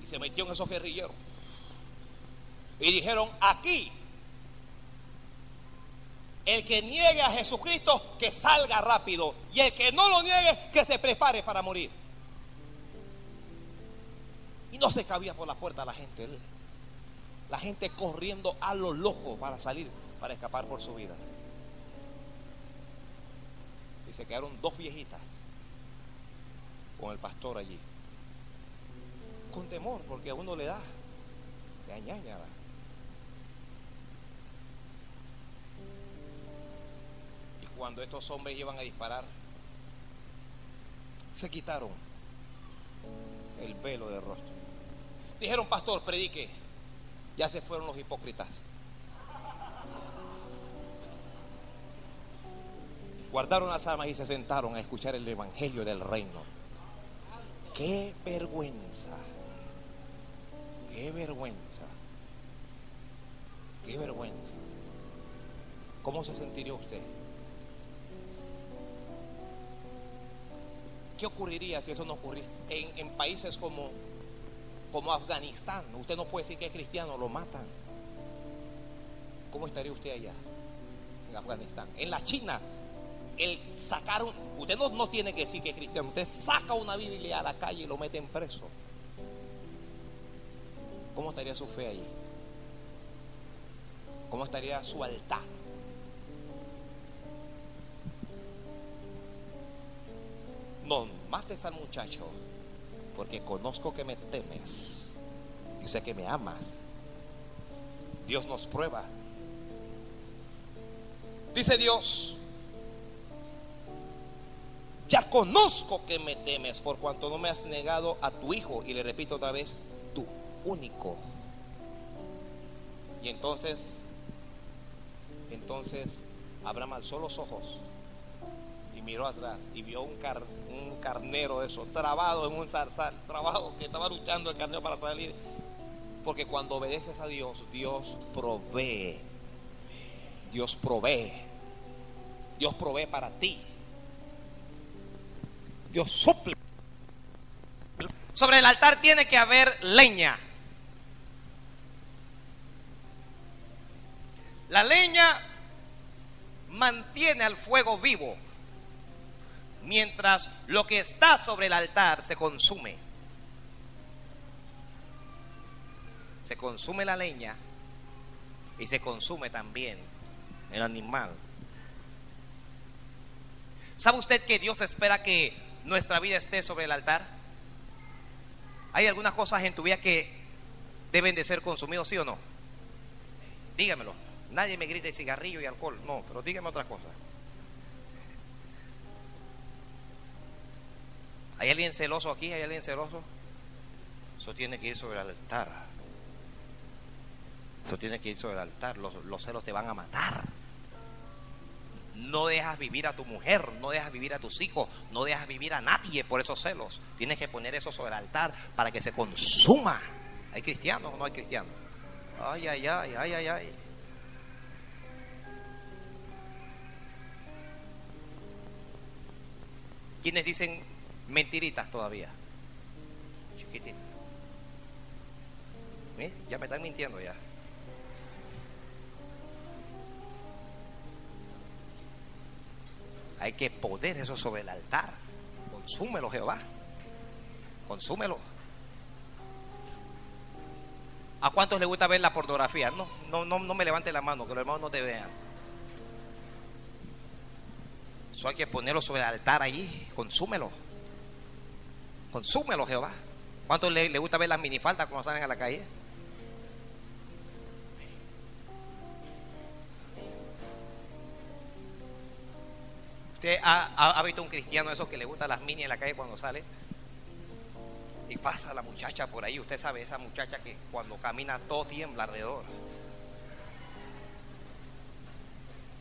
Y se metió en esos guerrilleros. Y dijeron, aquí, el que niegue a Jesucristo, que salga rápido. Y el que no lo niegue, que se prepare para morir. Y no se cabía por la puerta la gente. La gente corriendo a los locos para salir, para escapar por su vida. Y se quedaron dos viejitas con el pastor allí. Con temor, porque a uno le da. Le añaña. Y cuando estos hombres iban a disparar, se quitaron el velo del rostro. Dijeron, pastor, predique. Ya se fueron los hipócritas. Guardaron las armas y se sentaron a escuchar el evangelio del reino. Qué vergüenza. Qué vergüenza. Qué vergüenza. ¿Cómo se sentiría usted? ¿Qué ocurriría si eso no ocurriera? En, en países como, como Afganistán, usted no puede decir que es cristiano, lo matan. ¿Cómo estaría usted allá? En Afganistán. En la China, el sacar usted no, no tiene que decir que es cristiano, usted saca una Biblia a la calle y lo mete en preso. ¿Cómo estaría su fe allí? ¿Cómo estaría su altar? No mates al muchacho, porque conozco que me temes y sé que me amas. Dios nos prueba. Dice Dios, ya conozco que me temes por cuanto no me has negado a tu hijo. Y le repito otra vez, tu único. Y entonces, entonces Abraham alzó los ojos y miró atrás y vio un, car, un carnero de eso, trabado en un zarzal, trabado que estaba luchando el carnero para salir. Porque cuando obedeces a Dios, Dios provee. Dios provee. Dios provee para ti. Dios suple. Sobre el altar tiene que haber leña. La leña mantiene al fuego vivo mientras lo que está sobre el altar se consume. Se consume la leña y se consume también el animal. ¿Sabe usted que Dios espera que nuestra vida esté sobre el altar? ¿Hay algunas cosas en tu vida que deben de ser consumidos, sí o no? Dígamelo. Nadie me grite cigarrillo y alcohol. No, pero dígame otra cosa. ¿Hay alguien celoso aquí? ¿Hay alguien celoso? Eso tiene que ir sobre el altar. Eso tiene que ir sobre el altar. Los, los celos te van a matar. No dejas vivir a tu mujer, no dejas vivir a tus hijos, no dejas vivir a nadie por esos celos. Tienes que poner eso sobre el altar para que se consuma. ¿Hay cristianos o no hay cristianos? Ay, ay, ay, ay, ay, ay. ¿Quiénes dicen mentiritas todavía? Chiquititas. ¿Eh? Ya me están mintiendo ya. Hay que poner eso sobre el altar. Consúmelo, Jehová. Consúmelo. ¿A cuántos les gusta ver la pornografía? No, no, no, no me levante la mano, que los hermanos no te vean. Eso hay que ponerlo sobre el altar allí. Consúmelo. Consúmelo, Jehová. ¿Cuántos le, gusta ver las minifaldas cuando salen a la calle? ¿Usted ha, ha, visto un cristiano eso que le gusta las mini en la calle cuando sale? Y pasa la muchacha por ahí. Usted sabe, esa muchacha que cuando camina todo tiembla alrededor.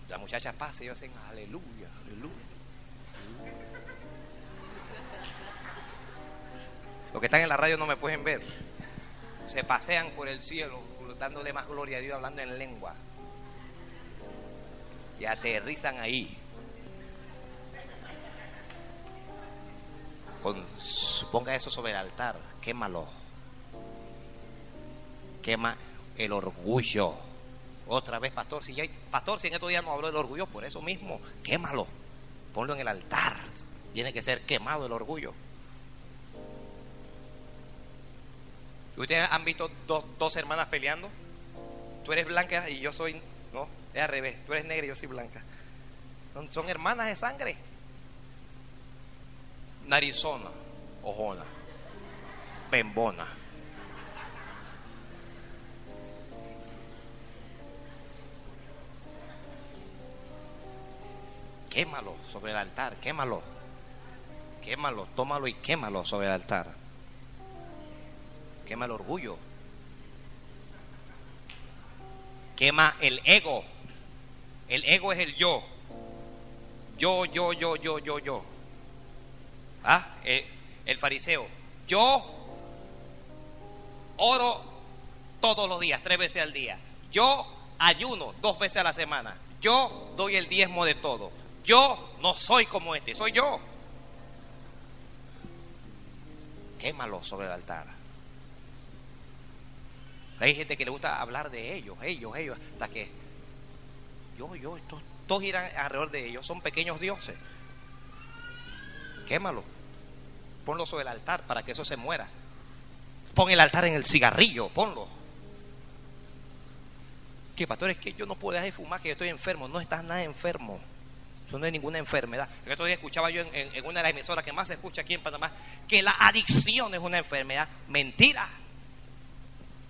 La muchacha pasa y ellos hacen aleluya, Los que están en la radio no me pueden ver. Se pasean por el cielo, dándole más gloria a Dios, hablando en lengua. Y aterrizan ahí. Con, ponga eso sobre el altar, quémalo. Quema el orgullo. Otra vez, pastor, si ya pastor, si en estos días no habló del orgullo, por eso mismo, quémalo. Ponlo en el altar. Tiene que ser quemado el orgullo. ¿Ustedes han visto dos, dos hermanas peleando? Tú eres blanca y yo soy, no, es al revés. Tú eres negra y yo soy blanca. Son, hermanas de sangre. Narizona, ojona, bembona. quémalo sobre el altar, quémalo. Quémalo, tómalo y quémalo sobre el altar. Quema el orgullo. Quema el ego. El ego es el yo. Yo, yo, yo, yo, yo, yo. ¿Ah? El, el fariseo. Yo oro todos los días, tres veces al día. Yo ayuno dos veces a la semana. Yo doy el diezmo de todo. Yo no soy como este, soy yo. Quémalo sobre el altar. Hay gente que le gusta hablar de ellos, ellos, ellos, hasta que yo, yo, todos, todos giran alrededor de ellos, son pequeños dioses. Quémalo. Ponlo sobre el altar para que eso se muera. Pon el altar en el cigarrillo, ponlo. Que pastor, es que yo no puedo dejar de fumar, que yo estoy enfermo. No estás nada enfermo. Eso no es ninguna enfermedad. El otro día escuchaba yo en, una de las emisoras que más se escucha aquí en Panamá que la adicción es una enfermedad. Mentira.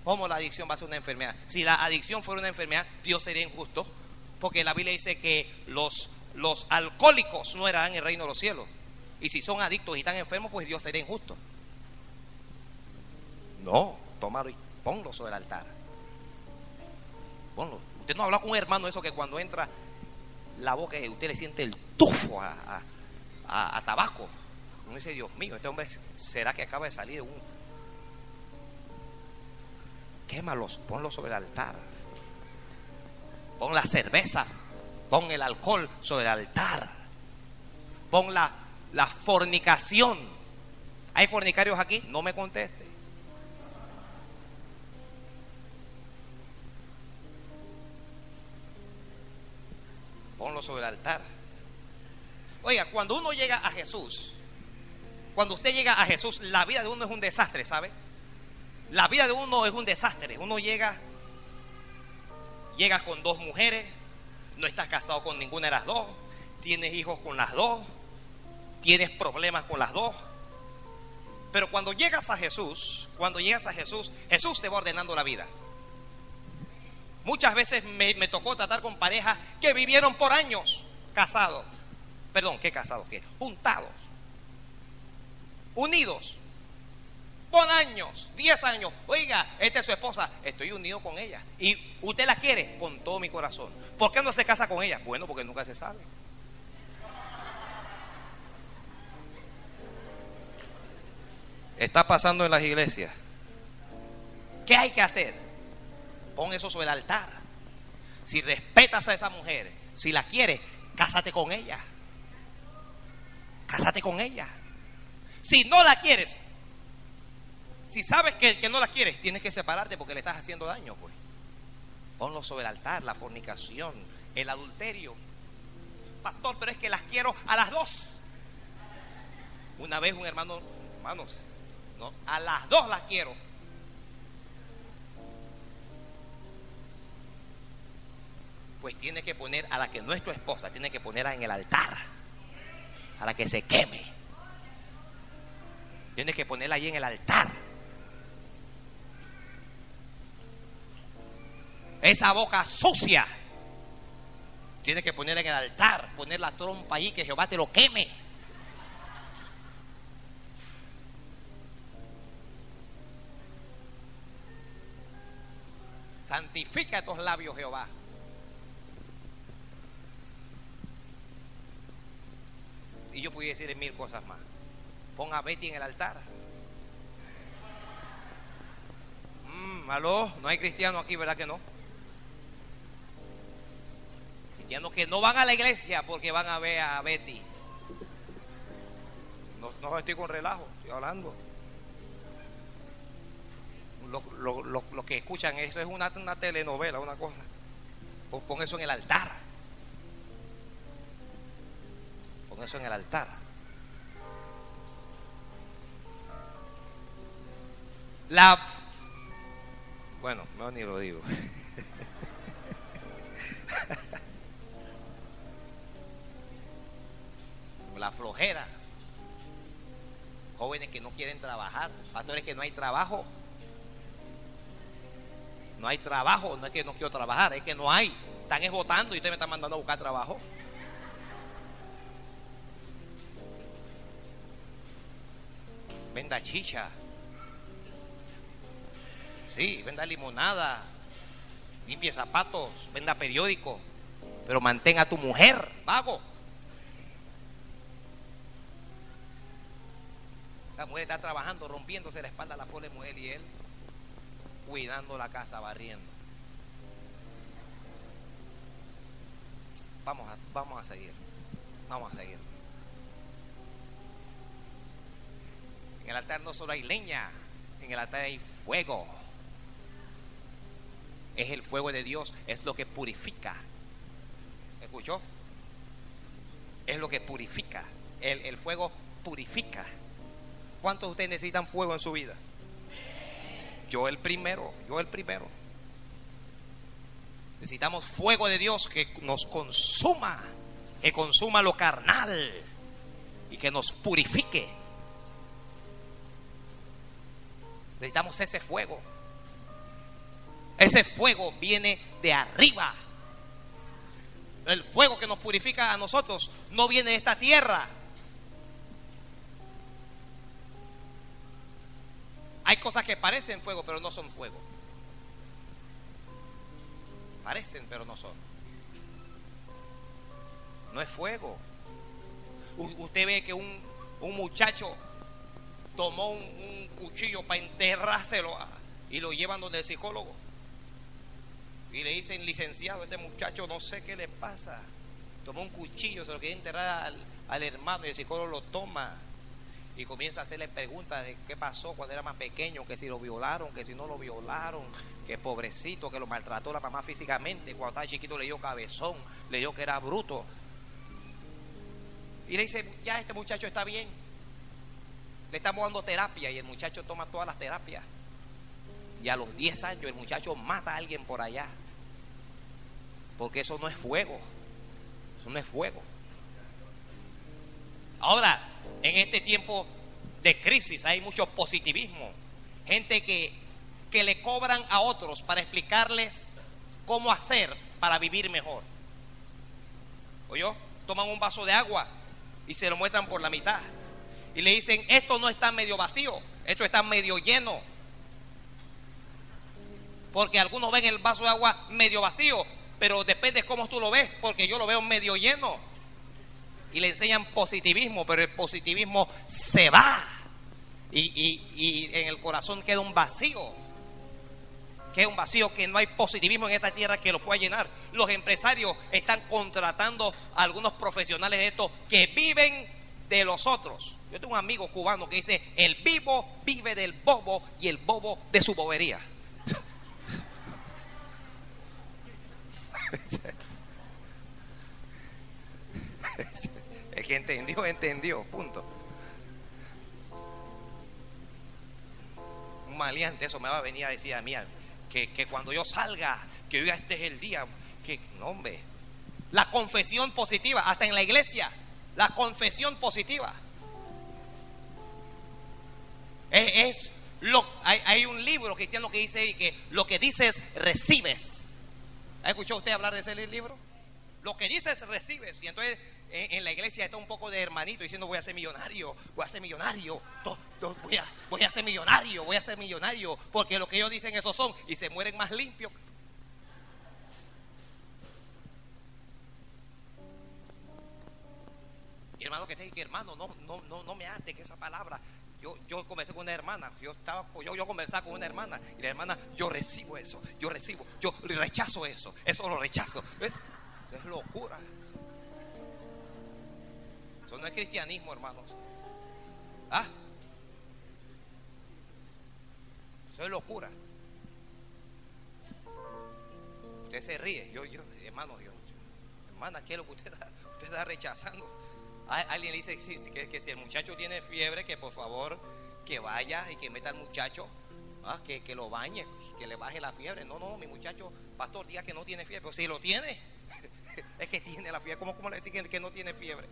¿Cómo la adicción va a ser una enfermedad? Si la adicción fuera una enfermedad, Dios sería injusto. Porque la Biblia dice que los, los alcohólicos no eran el reino de los cielos. Y si son adictos y están enfermos, pues Dios sería injusto. No, tómalo y ponlo sobre el altar. Ponlo. Usted no habla con un hermano eso que cuando entra la boca eh, usted le siente el tufo a, a- a- a tabaco. Uno dice, Dios mío, este hombre será que acaba de salir de un... Quémalos, ponlos sobre el altar. Pon la cerveza, pon el alcohol sobre el altar. Pon la, la fornicación. ¿Hay fornicarios aquí? No me conteste. Ponlo sobre el altar. Oiga, cuando uno llega a Jesús, cuando usted llega a Jesús, la vida de uno es un desastre, ¿sabe? La vida de uno es un desastre. Uno llega, llega con dos mujeres, no estás casado con ninguna de las dos, tienes hijos con las dos, tienes problemas con las dos. Pero cuando llegas a Jesús, cuando llegas a Jesús, Jesús te va ordenando la vida. Muchas veces me, me tocó tratar con parejas que vivieron por años casados. Perdón, ¿qué casados? ¿Qué? Juntados. Unidos. Por años, 10 años. Oiga, esta es su esposa, estoy unido con ella. Y usted la quiere con todo mi corazón. ¿Por qué no se casa con ella? Bueno, porque nunca se sabe. Está pasando en las iglesias. ¿Qué hay que hacer? Pon eso sobre el altar. Si respetas a esa mujer, si la quieres, cásate con ella. Cásate con ella. Si no la quieres, si sabes que, que no la quieres, tienes que separarte porque le estás haciendo daño, pues. Ponlo sobre el altar, la fornicación, el adulterio. Pastor, pero es que las quiero a las dos. Una vez un hermano, hermanos, no, a las dos las quiero. Pues tiene que poner a la que no es tu esposa, tiene que ponerla en el altar, a la que se queme. Tienes que ponerla ahí en el altar. Esa boca sucia. Tienes que ponerla en el altar, poner la trompa ahí, que Jehová te lo queme. Santifica estos labios, Jehová. Y yo pudiera decir mil cosas más. Pon a Betty en el altar. Mm, ¿Aló? No hay cristianos aquí, ¿verdad que no? Cristianos que no van a la iglesia porque van a ver a Betty. No, no estoy con relajo, estoy hablando. Lo, lo- lo- que escuchan eso es una, una telenovela, una cosa. Pon eso en el altar. Pon eso en el altar. La. Bueno, no ni lo digo. [LAUGHS] la flojera, jóvenes que no quieren trabajar, pastores que no hay trabajo. No hay trabajo, no es que no quiero trabajar, es que no hay. Están esgotando y ustedes me están mandando a buscar trabajo. Venda chicha. Sí, venda limonada. Limpie zapatos, venda periódico. Pero mantén a tu mujer, vago. La mujer está trabajando, rompiéndose la espalda a la pobre mujer y él cuidando la casa, barriendo. Vamos a, vamos a seguir. Vamos a seguir. En el altar no solo hay leña, en el altar hay fuego. Es el fuego de Dios, es lo que purifica. ¿Escuchó? Es lo que purifica. El, el fuego purifica. ¿Cuántos de ustedes necesitan fuego en su vida? Yo el primero, yo el primero. Necesitamos fuego de Dios que nos consuma, que consuma lo carnal y que nos purifique. Necesitamos ese fuego. Ese fuego viene de arriba. El fuego que nos purifica a nosotros no viene de esta tierra. Hay cosas que parecen fuego, pero no son fuego. Parecen, pero no son. No es fuego. usted ve que un, muchacho tomó un, cuchillo para enterrárselo y lo llevan donde el psicólogo. Y le dicen, licenciado, este muchacho no sé qué le pasa. Tomó un cuchillo, se lo quiere enterrar al, al hermano y el psicólogo lo toma y comienza a hacerle preguntas de qué pasó cuando era más pequeño, que si lo violaron, que si no lo violaron, que pobrecito, que lo maltrató la mamá físicamente, cuando estaba chiquito le dio cabezón, le dio que era bruto. Y le dice, ya este muchacho está bien, le estamos dando terapia y el muchacho toma todas las terapias. Y a los 10 años el muchacho mata a alguien por allá. Porque eso no es fuego. Eso no es fuego. Ahora, en este tiempo de crisis hay mucho positivismo. Gente que, que le cobran a otros para explicarles cómo hacer para vivir mejor. ¿Oyó? Toman un vaso de agua y se lo muestran por la mitad. Y le dicen, esto no está medio vacío, esto está medio lleno. Porque algunos ven el vaso de agua medio vacío, pero depende de cómo tú lo ves, porque yo lo veo medio lleno y le enseñan positivismo, pero el positivismo se va y, en el corazón queda un vacío. Queda un vacío que no hay positivismo en esta tierra que lo pueda llenar. Los empresarios están contratando a algunos profesionales de esto que viven de los otros. Yo tengo un amigo cubano que dice, el vivo vive del bobo y el bobo de su bobería. [LAUGHS] que entendió, entendió, punto. Un maleante, eso me va a venir a decir a mí, que, que cuando yo salga, que hoy este es el día, que, no, hombre, la confesión positiva, hasta en la iglesia, la confesión positiva. Es, lo, hay, hay, un libro cristiano que dice que lo que dices recibes. ¿Ha escuchado usted hablar de ese libro? Lo que dices recibes. Y entonces en, la iglesia está un poco de hermanito diciendo voy a ser millonario, voy a ser millonario, voy a, voy a ser millonario, voy a ser millonario, porque lo que ellos dicen esos son y se mueren más limpios. Hermano que te dice, hermano, no, no, no, no me hace que esa palabra. Yo, yo comencé con una hermana, yo estaba, yo, yo conversaba con una hermana, y la hermana, yo recibo eso, yo recibo, yo rechazo eso, eso lo rechazo. Es locura. Eso no es cristianismo, hermanos. ¿Ah? Eso es locura. Usted se ríe. Yo, yo, hermano, Dios. Hermana, ¿qué es lo que usted está, rechazando? Alguien dice que, que, si el muchacho tiene fiebre, que por favor que vaya y que meta al muchacho, ah, que, que lo bañe, que le baje la fiebre. No, no, mi muchacho, pastor, diga que no tiene fiebre. Pero si lo tiene, [LAUGHS] es que tiene la fiebre. ¿Cómo, cómo le dicen que no tiene fiebre?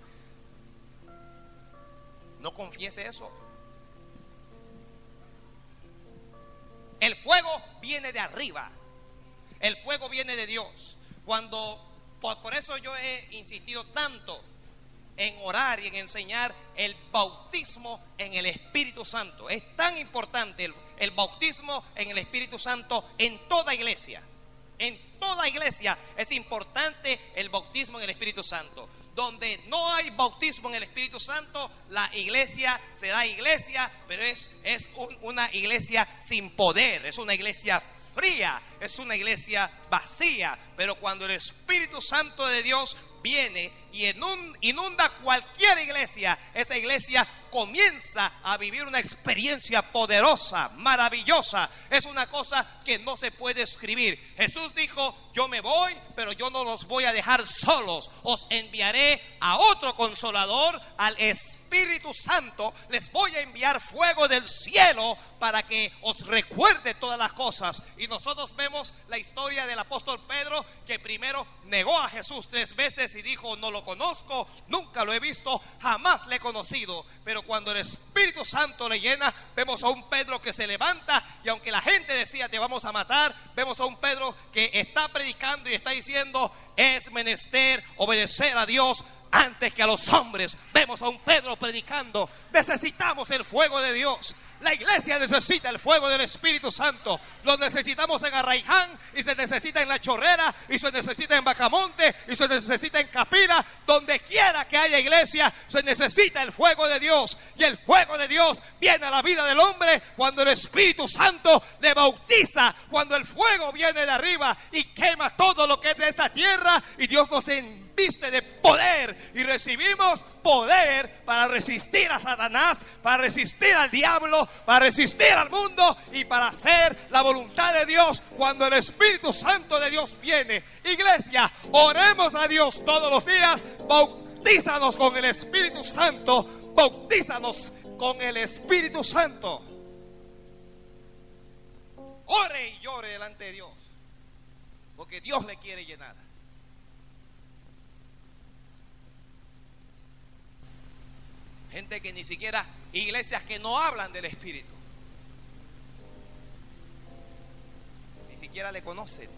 No confiese eso. El fuego viene de arriba. El fuego viene de Dios. Cuando, por, eso yo he insistido tanto en orar y en enseñar el bautismo en el Espíritu Santo. Es tan importante el, el bautismo en el Espíritu Santo en toda iglesia. En toda iglesia es importante el bautismo en el Espíritu Santo. Donde no hay bautismo en el Espíritu Santo, la iglesia será iglesia, pero es, es un- una iglesia sin poder, es una iglesia fría, es una iglesia vacía. Pero cuando el Espíritu Santo de Dios viene y inun- inunda cualquier iglesia, esa iglesia comienza a vivir una experiencia poderosa, maravillosa. Es una cosa que no se puede escribir. Jesús dijo, yo me voy, pero yo no los voy a dejar solos. Os enviaré a otro consolador, al Espíritu Santo. Les voy a enviar fuego del cielo para que os recuerde todas las cosas. Y nosotros vemos la historia del apóstol Pedro que primero negó a Jesús tres veces y dijo, no lo conozco, nunca lo he visto, jamás le he conocido. Pero cuando el Espíritu Santo le llena, vemos a un Pedro que se levanta y aunque la gente decía, te vamos a matar, vemos a un Pedro que está predicando y está diciendo, es menester obedecer a Dios antes que a los hombres. Vemos a un Pedro predicando. Necesitamos el fuego de Dios. La iglesia necesita el fuego del Espíritu Santo. Lo necesitamos en Arraiján y se necesita en La Chorrera y se necesita en Bacamonte y se necesita en Capira. Donde quiera que haya iglesia, se necesita el fuego de Dios. Y el fuego de Dios viene a la vida del hombre cuando el Espíritu Santo le bautiza. Cuando el fuego viene de arriba y quema todo lo que es de esta tierra y Dios nos enviste de poder y recibimos poder para resistir a Satanás, para resistir al diablo, para resistir al mundo y para hacer la voluntad de Dios cuando el Espíritu Santo de Dios viene. Iglesia, oremos a Dios todos los días, bautízanos con el Espíritu Santo, bautízanos con el Espíritu Santo. Ore y llore delante de Dios, porque Dios le quiere llenar. Gente que ni siquiera, iglesias que no hablan del Espíritu. Ni siquiera le conocen.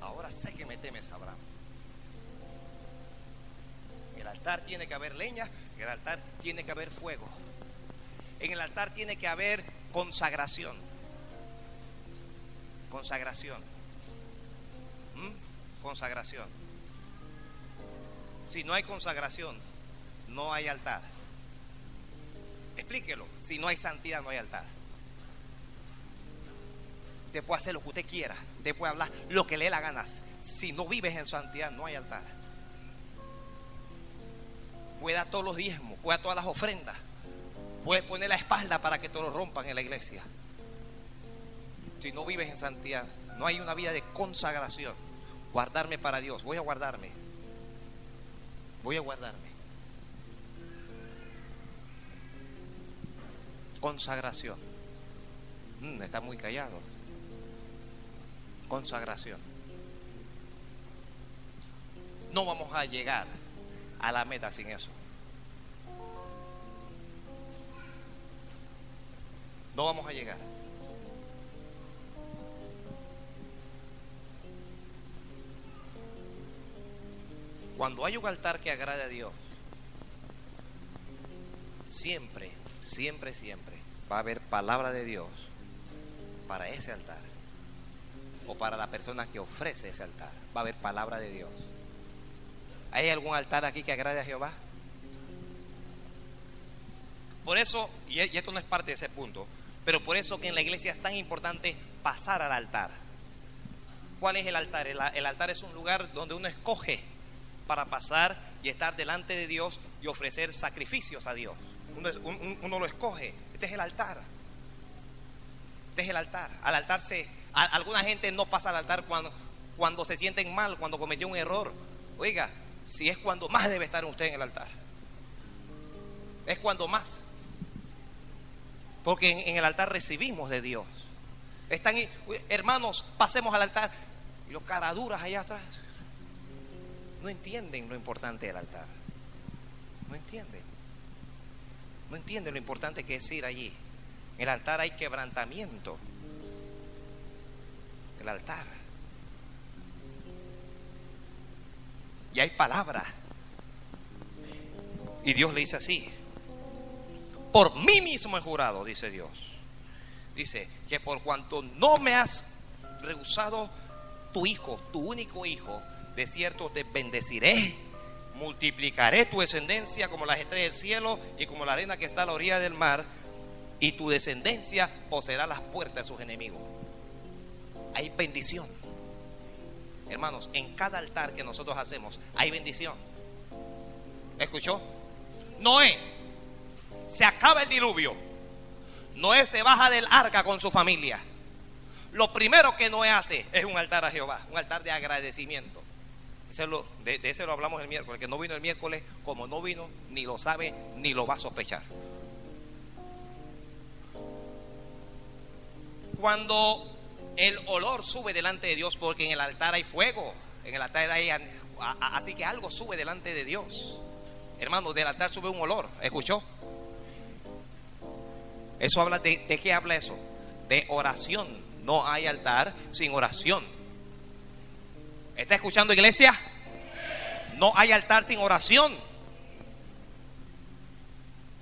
Ahora sé que me temes, Abraham. En el altar tiene que haber leña, en el altar tiene que haber fuego. En el altar tiene que haber consagración. Consagración. Consagración. Si no hay consagración, no hay altar. Explíquelo. Si no hay santidad, no hay altar. Usted puede hacer lo que usted quiera. Usted puede hablar lo que le dé la gana. Si no vives en santidad, no hay altar. Puede dar todos los diezmos, puede dar todas las ofrendas. Puede poner la espalda para que te lo rompan en la iglesia. Si no vives en santidad, no hay una vida de consagración. Guardarme para Dios. Voy a guardarme. Voy a guardarme. Consagración. Mm, está muy callado. Consagración. No vamos a llegar a la meta sin eso. No vamos a llegar. Cuando hay un altar que agrade a Dios, siempre, siempre, siempre va a haber palabra de Dios para ese altar. O para la persona que ofrece ese altar. Va a haber palabra de Dios. ¿Hay algún altar aquí que agrade a Jehová? Por eso, y y esto no es parte de ese punto, pero por eso que en la iglesia es tan importante pasar al altar. ¿Cuál es el altar? El, el altar es un lugar donde uno escoge para pasar y estar delante de Dios y ofrecer sacrificios a Dios. Uno, lo escoge. Este es el altar. Este es el altar. Al altar se... alguna gente no pasa al altar cuando, cuando se sienten mal, cuando cometió un error. Oiga, si es cuando más debe estar usted en el altar. Es cuando más. Porque en, en el altar recibimos de Dios. Están, hermanos, pasemos al altar. Y los caraduras allá atrás. No entienden lo importante del altar. No entienden. No entienden lo importante que es ir allí. En el altar hay quebrantamiento. el altar. Y hay palabra. Y Dios le dice así, por mí mismo he jurado, dice Dios. Dice que por cuanto no me has rehusado tu hijo, tu único hijo, de cierto te bendeciré, multiplicaré tu descendencia como las estrellas del cielo y como la arena que está a la orilla del mar, y tu descendencia poseerá las puertas de sus enemigos. Hay bendición. Hermanos, en cada altar que nosotros hacemos hay bendición. ¿Escuchó? Noé, se acaba el diluvio. Noé se baja del arca con su familia. Lo primero que Noé hace es un altar a Jehová, un altar de agradecimiento. De, de ese lo hablamos el miércoles, que no vino el miércoles, como no vino, ni lo sabe, ni lo va a sospechar. Cuando el olor sube delante de Dios, porque en el altar hay fuego, en el altar hay, así que algo sube delante de Dios. Hermano, del altar sube un olor, ¿escuchó? Eso habla de, ¿de qué habla eso? De oración. No hay altar sin oración. ¿Está escuchando iglesia? No hay altar sin oración.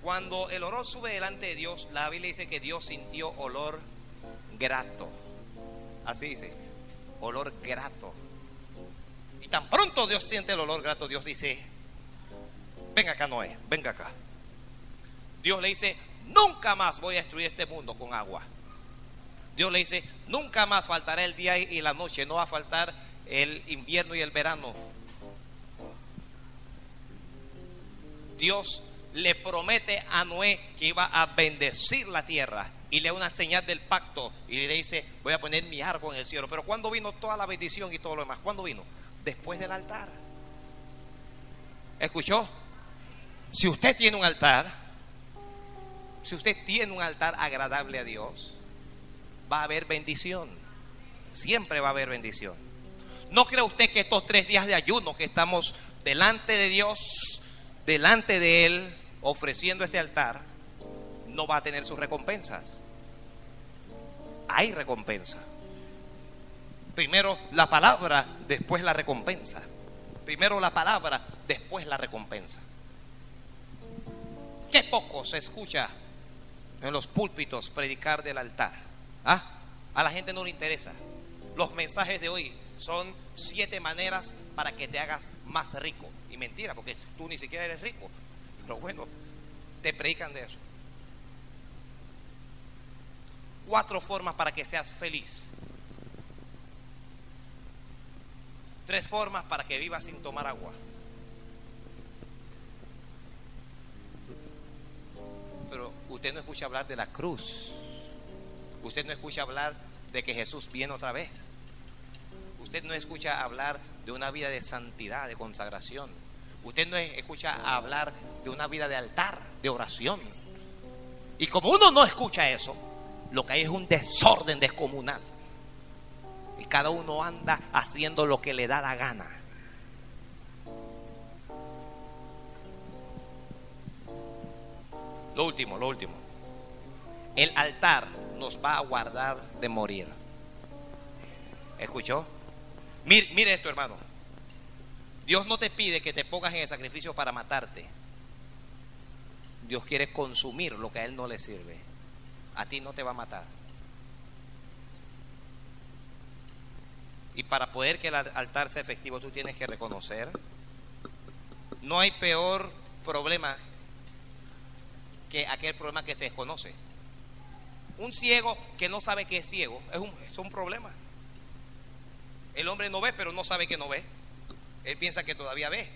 Cuando el olor sube delante de Dios, la Biblia dice que Dios sintió olor grato. Así dice, olor grato. Y tan pronto Dios siente el olor grato, Dios dice, venga acá Noé, venga acá. Dios le dice, nunca más voy a destruir este mundo con agua. Dios le dice, nunca más faltará el día y la noche, no va a faltar el invierno y el verano. Dios le promete a Noé que iba a bendecir la tierra y le da una señal del pacto y le dice, voy a poner mi arco en el cielo. Pero ¿cuándo vino toda la bendición y todo lo demás? ¿Cuándo vino? Después del altar. ¿Escuchó? Si usted tiene un altar, si usted tiene un altar agradable a Dios, va a haber bendición. Siempre va a haber bendición. ¿No cree usted que estos tres días de ayuno que estamos delante de Dios, delante de Él, ofreciendo este altar, no va a tener sus recompensas. Hay recompensa. Primero la palabra, después la recompensa. Primero la palabra, después la recompensa. Qué poco se escucha en los púlpitos predicar del altar. ¿Ah? A la gente no le interesa. Los mensajes de hoy son siete maneras para que te hagas más rico. Y mentira, porque tú ni siquiera eres rico. Pero bueno, te predican de eso cuatro formas para que seas feliz. Tres formas para que vivas sin tomar agua. Pero usted no escucha hablar de la cruz. Usted no escucha hablar de que Jesús viene otra vez. Usted no escucha hablar de una vida de santidad, de consagración. Usted no escucha hablar de una vida de altar, de oración. Y como uno no escucha eso, lo que hay es un desorden descomunal. Y cada uno anda haciendo lo que le da la gana. Lo último, lo último. El altar nos va a guardar de morir. ¿Escuchó? Mire, esto, hermano. Dios no te pide que te pongas en el sacrificio para matarte. Dios quiere consumir lo que a Él no le sirve a ti no te va a matar. Y para poder que el altar sea efectivo, tú tienes que reconocer. No hay peor problema que aquel problema que se desconoce. Un ciego que no sabe que es ciego es un, es un problema. El hombre no ve, pero no sabe que no ve. Él piensa que todavía ve.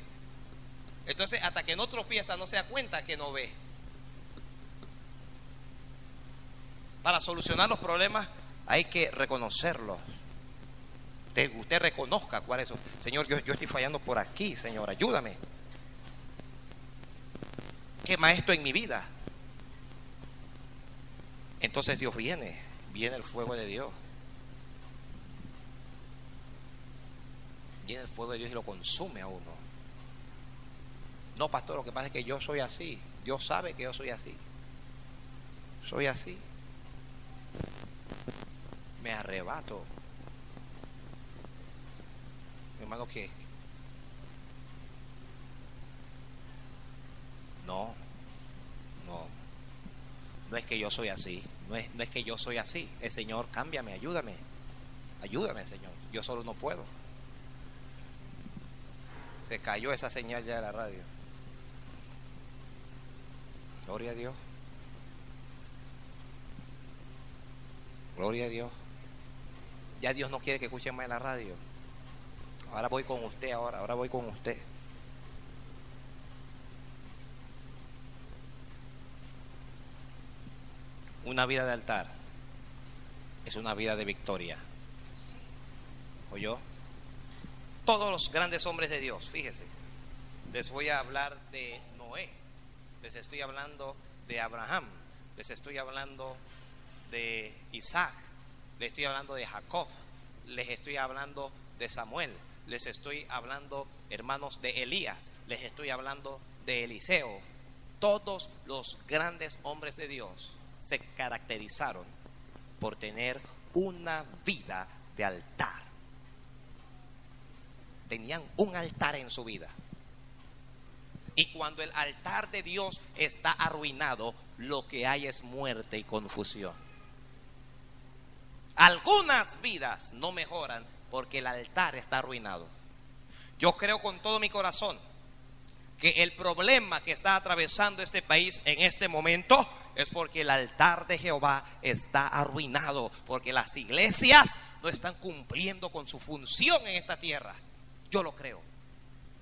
Entonces, hasta que no tropieza, no se da cuenta que no ve. Para solucionar los problemas hay que reconocerlos. Usted, usted reconozca cuál es. Señor, yo, yo estoy fallando por aquí, Señor, ayúdame. ¿Qué maestro en mi vida? Entonces Dios viene, viene el fuego de Dios. El fuego de Dios y lo consume a uno. No, pastor, lo que pasa es que yo soy así. Dios sabe que yo soy así. Soy así me arrebato hermano, ¿qué? No, no, no es que yo soy así, no es, no es que yo soy así. El Señor, cámbiame, ayúdame, ayúdame, Señor. Yo solo no puedo. Se cayó esa señal ya de la radio. Gloria a Dios. Gloria a Dios. Ya Dios no quiere que escuchen más en la radio. Ahora voy con usted, ahora, ahora voy con usted. Una vida de altar es una vida de victoria. ¿Oyó? Todos los grandes hombres de Dios, fíjese. Les voy a hablar de Noé. Les estoy hablando de Abraham. Les estoy hablando de Isaac. Les estoy hablando de Jacob. Les estoy hablando de Samuel. Les estoy hablando, hermanos, de Elías. Les estoy hablando de Eliseo. Todos los grandes hombres de Dios se caracterizaron por tener una vida de altar. Tenían un altar en su vida. Y cuando el altar de Dios está arruinado, lo que hay es muerte y confusión. Algunas vidas no mejoran porque el altar está arruinado. Yo creo con todo mi corazón que el problema que está atravesando este país en este momento es porque el altar de Jehová está arruinado, porque las iglesias no están cumpliendo con su función en esta tierra. Yo lo creo.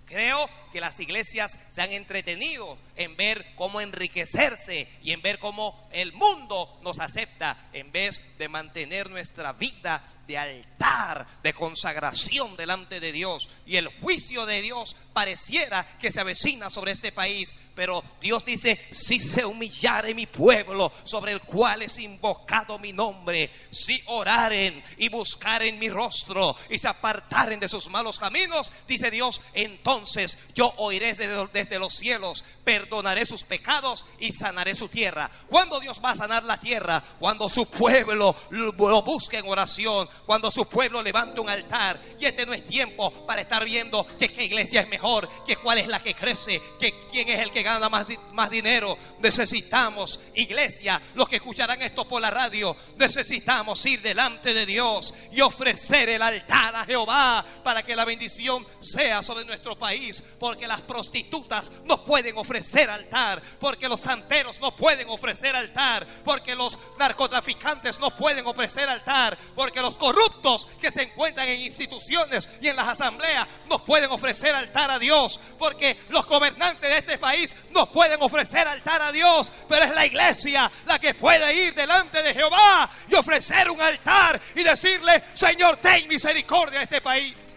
Creo que las iglesias se han entretenido en ver cómo enriquecerse y en ver cómo el mundo nos acepta en vez de mantener nuestra vida de altar, de consagración delante de Dios. Y el juicio de Dios pareciera que se avecina sobre este país. Pero Dios dice, si se humillare mi pueblo sobre el cual es invocado mi nombre, si oraren y buscaren mi rostro y se apartaren de sus malos caminos, dice Dios, entonces yo oiré desde, desde los cielos, perdonaré sus pecados y sanaré su tierra. ¿Cuándo Dios va a sanar la tierra? Cuando su pueblo lo busque en oración, cuando su pueblo levante un altar. Y este no es tiempo para estar viendo que qué iglesia es mejor, que cuál es la que crece, que quién es el que gana más, más dinero. Necesitamos, iglesia, los que escucharán esto por la radio, necesitamos ir delante de Dios y ofrecer el altar a Jehová para que la bendición sea sobre nuestro país. Porque las prostitutas no pueden ofrecer altar, porque los santeros no pueden ofrecer altar, porque los narcotraficantes no pueden ofrecer altar, porque los corruptos que se encuentran en instituciones y en las asambleas no pueden ofrecer altar a Dios, porque los gobernantes de este país no pueden ofrecer altar a Dios, pero es la iglesia la que puede ir delante de Jehová y ofrecer un altar y decirle, Señor, ten misericordia a este país.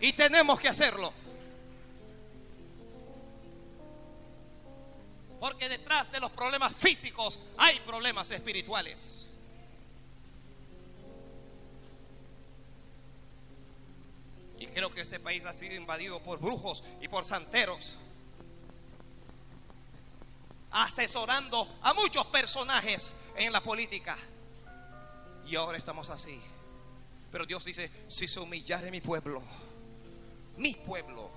Y tenemos que hacerlo. Porque detrás de los problemas físicos hay problemas espirituales. Y creo que este país ha sido invadido por brujos y por santeros. Asesorando a muchos personajes en la política. Y ahora estamos así. Pero Dios dice, si se humillare mi pueblo, mi pueblo,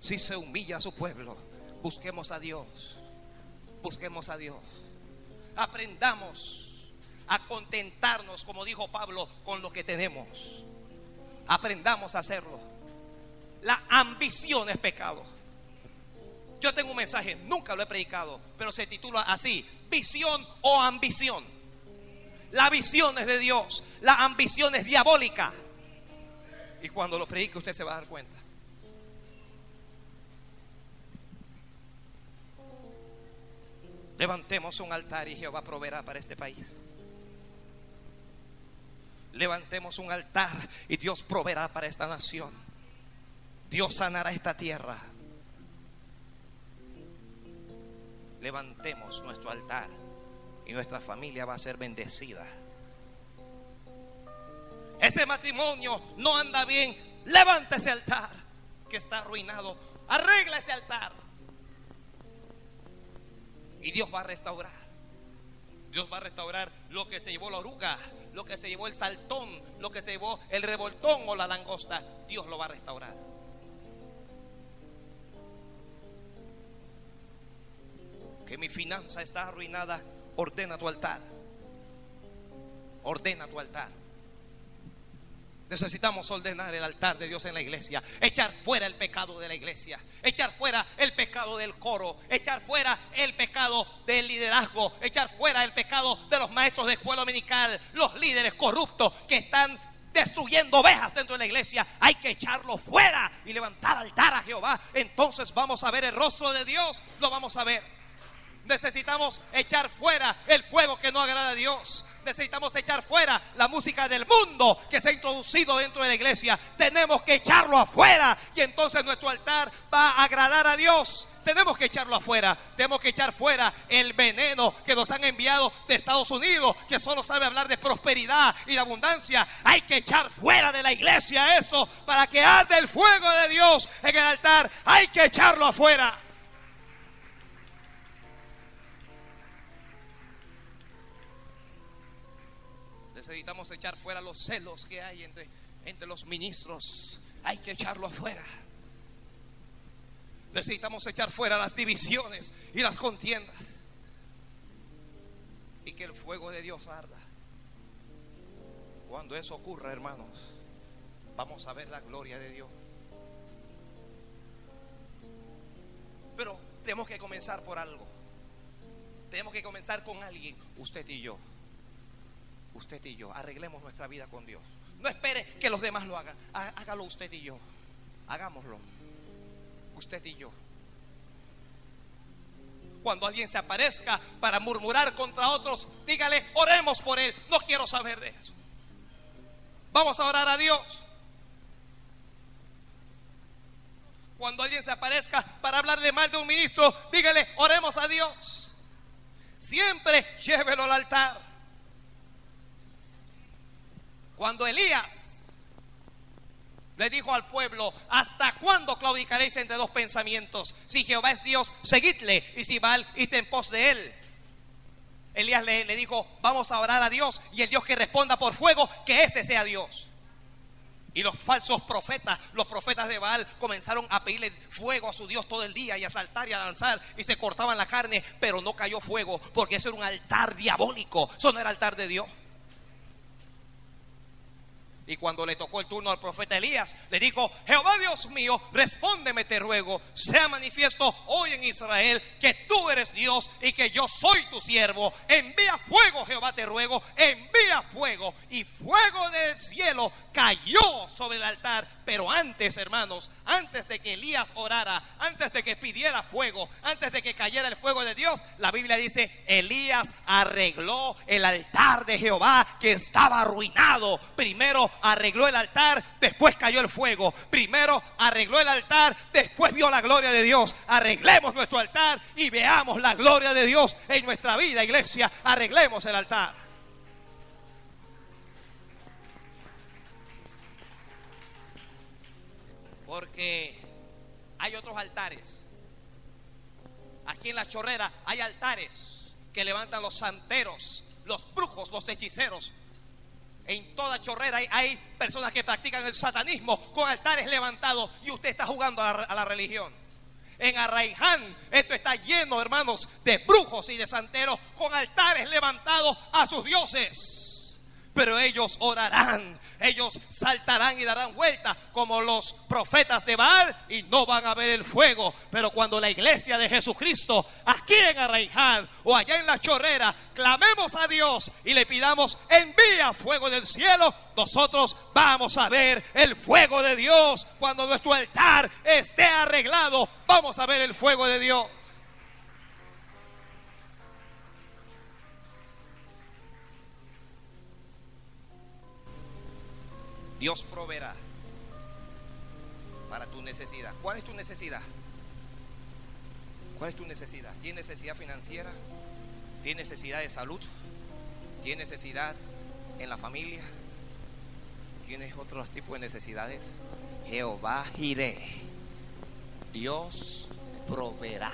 si se humilla su pueblo, busquemos a Dios, busquemos a Dios. Aprendamos a contentarnos, como dijo Pablo, con lo que tenemos. Aprendamos a hacerlo. La ambición es pecado. Yo tengo un mensaje, nunca lo he predicado, pero se titula así, visión o ambición. La visión es de Dios, la ambición es diabólica. Y cuando lo predique usted se va a dar cuenta. Levantemos un altar y Jehová proveerá para este país. Levantemos un altar y Dios proveerá para esta nación. Dios sanará esta tierra. Levantemos nuestro altar y nuestra familia va a ser bendecida. Ese matrimonio no anda bien. Levanta ese altar que está arruinado. Arregla ese altar. Y Dios va a restaurar. Dios va a restaurar lo que se llevó la oruga, lo que se llevó el saltón, lo que se llevó el revoltón o la langosta. Dios lo va a restaurar. Que mi finanza está arruinada, ordena tu altar. Ordena tu altar. Necesitamos ordenar el altar de Dios en la iglesia, echar fuera el pecado de la iglesia, echar fuera el pecado del coro, echar fuera el pecado del liderazgo, echar fuera el pecado de los maestros de escuela dominical, los líderes corruptos que están destruyendo ovejas dentro de la iglesia. Hay que echarlo fuera y levantar altar a Jehová. Entonces vamos a ver el rostro de Dios, lo vamos a ver. Necesitamos echar fuera el fuego que no agrada a Dios necesitamos echar fuera la música del mundo que se ha introducido dentro de la iglesia. Tenemos que echarlo afuera y entonces nuestro altar va a agradar a Dios. Tenemos que echarlo afuera. Tenemos que echar fuera el veneno que nos han enviado de Estados Unidos, que solo sabe hablar de prosperidad y de abundancia. Hay que echar fuera de la iglesia eso para que ande el fuego de Dios en el altar. Hay que echarlo afuera. Necesitamos echar fuera los celos que hay entre, entre los ministros. Hay que echarlo afuera. Necesitamos echar fuera las divisiones y las contiendas. Y que el fuego de Dios arda. Cuando eso ocurra, hermanos, vamos a ver la gloria de Dios. Pero tenemos que comenzar por algo. Tenemos que comenzar con alguien, usted y yo usted y yo. Arreglemos nuestra vida con Dios. No espere que los demás lo hagan. Hágalo usted y yo. Hagámoslo. Usted y yo. Cuando alguien se aparezca para murmurar contra otros, dígale, oremos por él. No quiero saber de eso. Vamos a orar a Dios. Cuando alguien se aparezca para hablarle mal de un ministro, dígale, oremos a Dios. Siempre llévelo al altar. Cuando Elías le dijo al pueblo, ¿hasta cuándo claudicaréis entre dos pensamientos? Si Jehová es Dios, seguidle, y si Baal, id en pos de él. Elías le, le, dijo, vamos a orar a Dios, y el Dios que responda por fuego, que ese sea Dios. Y los falsos profetas, los profetas de Baal, comenzaron a pedirle fuego a su Dios todo el día y a saltar y a danzar y se cortaban la carne, pero no cayó fuego, porque eso era un altar diabólico, eso no era altar de Dios. Y cuando le tocó el turno al profeta Elías, le dijo, Jehová Dios mío, respóndeme te ruego, sea manifiesto hoy en Israel que tú eres Dios y que yo soy tu siervo. Envía fuego, Jehová te ruego, envía fuego. Y fuego del cielo cayó sobre el altar. Pero antes, hermanos, antes de que Elías orara, antes de que pidiera fuego, antes de que cayera el fuego de Dios, la Biblia dice, Elías arregló el altar de Jehová que estaba arruinado. Primero arregló el altar, después cayó el fuego. Primero arregló el altar, después vio la gloria de Dios. Arreglemos nuestro altar y veamos la gloria de Dios en nuestra vida, iglesia. Arreglemos el altar. Porque hay otros altares. Aquí en la chorrera hay altares que levantan los santeros, los brujos, los hechiceros, en toda chorrera hay, personas que practican el satanismo con altares levantados y usted está jugando a la, a la religión. En Arraiján, esto está lleno, hermanos, de brujos y de santeros con altares levantados a sus dioses pero ellos orarán, ellos saltarán y darán vuelta como los profetas de Baal y no van a ver el fuego. Pero cuando la iglesia de Jesucristo, aquí en Arraiján o allá en la chorrera, clamemos a Dios y le pidamos, envía fuego del cielo, nosotros vamos a ver el fuego de Dios. Cuando nuestro altar esté arreglado, vamos a ver el fuego de Dios. Dios proveerá para tu necesidad. ¿Cuál es tu necesidad? ¿Cuál es tu necesidad? ¿Tienes necesidad financiera? ¿Tienes necesidad de salud? ¿Tienes necesidad en la familia? ¿Tienes otros tipos de necesidades? Jehová iré. Dios proveerá.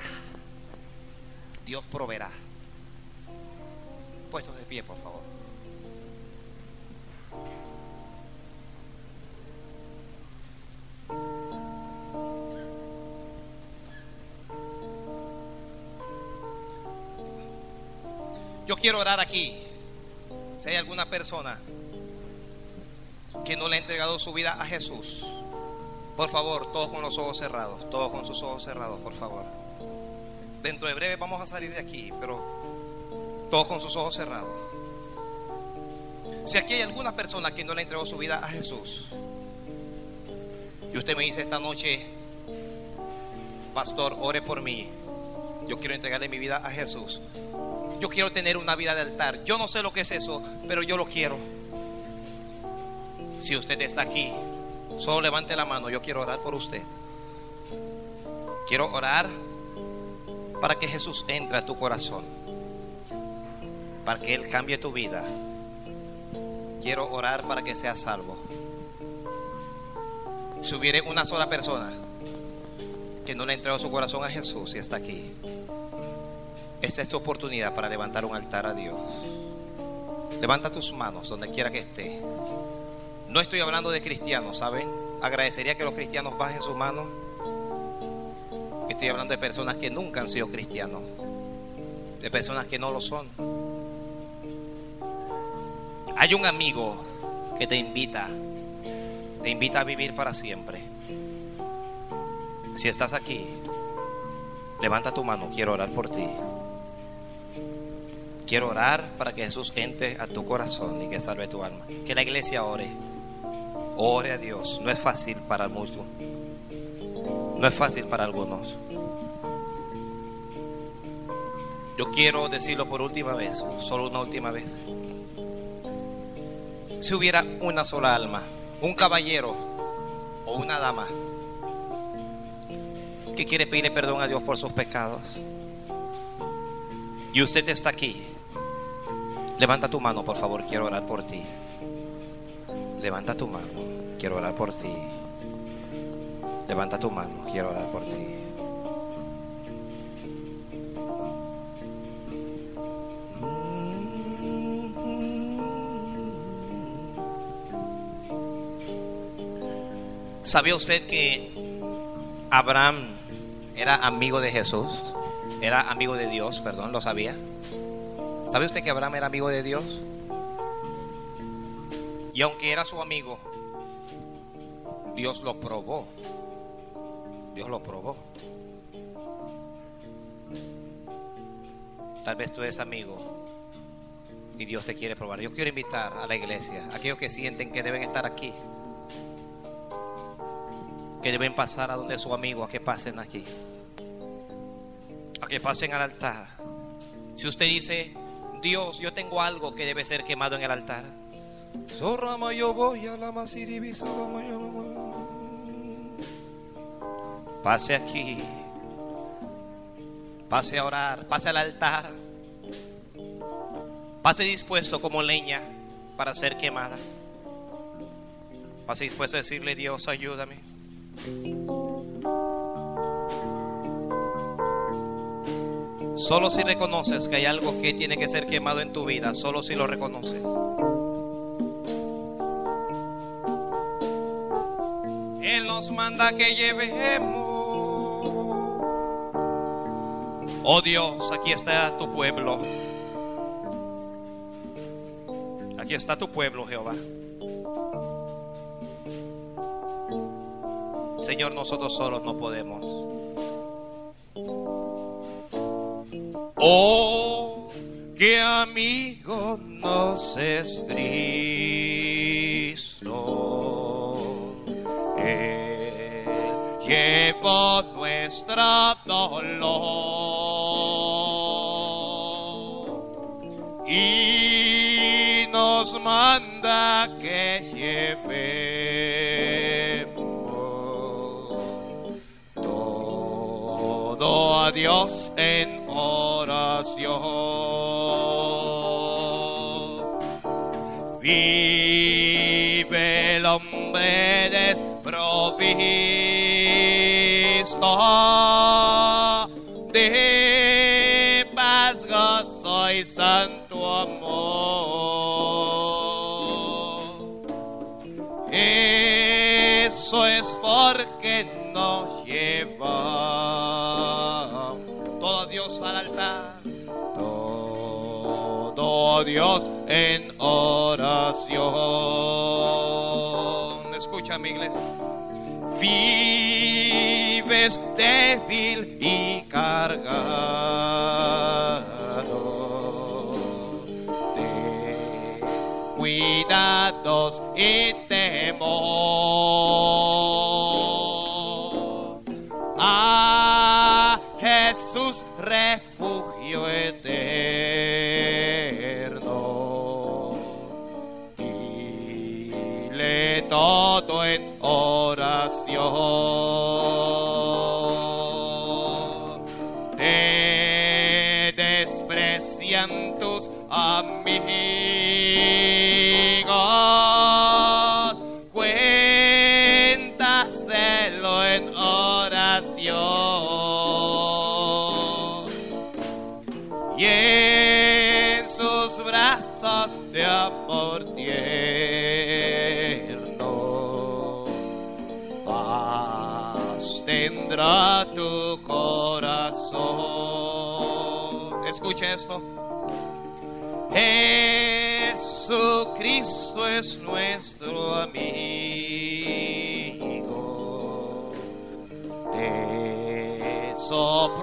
Dios proveerá. Puestos de pie, por favor. Yo quiero orar aquí. Si hay alguna persona que no le ha entregado su vida a Jesús, por favor, todos con los ojos cerrados, todos con sus ojos cerrados, por favor. Dentro de breve vamos a salir de aquí, pero todos con sus ojos cerrados. Si aquí hay alguna persona que no le entregó su vida a Jesús, y usted me dice esta noche, pastor, ore por mí, yo quiero entregarle mi vida a Jesús. Yo quiero tener una vida de altar. Yo no sé lo que es eso, pero yo lo quiero. Si usted está aquí, solo levante la mano. Yo quiero orar por usted. Quiero orar para que Jesús entre a tu corazón. Para que Él cambie tu vida. Quiero orar para que seas salvo. Si hubiera una sola persona que no le ha entregado su corazón a Jesús y está aquí, esta es tu oportunidad para levantar un altar a Dios. Levanta tus manos donde quiera que esté. No estoy hablando de cristianos, ¿saben? Agradecería que los cristianos bajen sus manos. Estoy hablando de personas que nunca han sido cristianos. De personas que no lo son. Hay un amigo que te invita. Te invita a vivir para siempre. Si estás aquí, levanta tu mano. Quiero orar por ti. Quiero orar para que Jesús entre a tu corazón y que salve tu alma. Que la iglesia ore. Ore a Dios. No es fácil para muchos. No es fácil para algunos. Yo quiero decirlo por última vez, solo una última vez. Si hubiera una sola alma, un caballero o una dama que quiere pedirle perdón a Dios por sus pecados, y usted está aquí, levanta tu mano, por favor, quiero orar por ti. Levanta tu mano, quiero orar por ti. Levanta tu mano, quiero orar por ti. ¿Sabía usted que Abraham era amigo de Jesús? Era amigo de Dios, perdón, ¿lo sabía? ¿Sabe usted que Abraham era amigo de Dios? Y aunque era su amigo, Dios lo probó. Dios lo probó. Tal vez tú eres amigo y Dios te quiere probar. Yo quiero invitar a la iglesia, a aquellos que sienten que deben estar aquí, que deben pasar a donde su amigo, a que pasen aquí, a que pasen al altar. Si usted dice, Dios, yo tengo algo que debe ser quemado en el altar. Pase aquí. Pase a orar, pase al altar. Pase dispuesto como leña para ser quemada. Pase dispuesto a decirle, Dios, ayúdame. Solo si reconoces que hay algo que tiene que ser quemado en tu vida, solo si lo reconoces. Él nos manda que llevemos. Oh Dios, aquí está tu pueblo. Aquí está tu pueblo, Jehová. Señor, nosotros solos no podemos. Oh, qué amigo nos es Cristo. Él llevó nuestra dolor y nos manda en oración. Vive el hombre desprovisto Vives débil y cargado de cuidados y temor. Esto. Jesucristo es nuestro amigo. Eso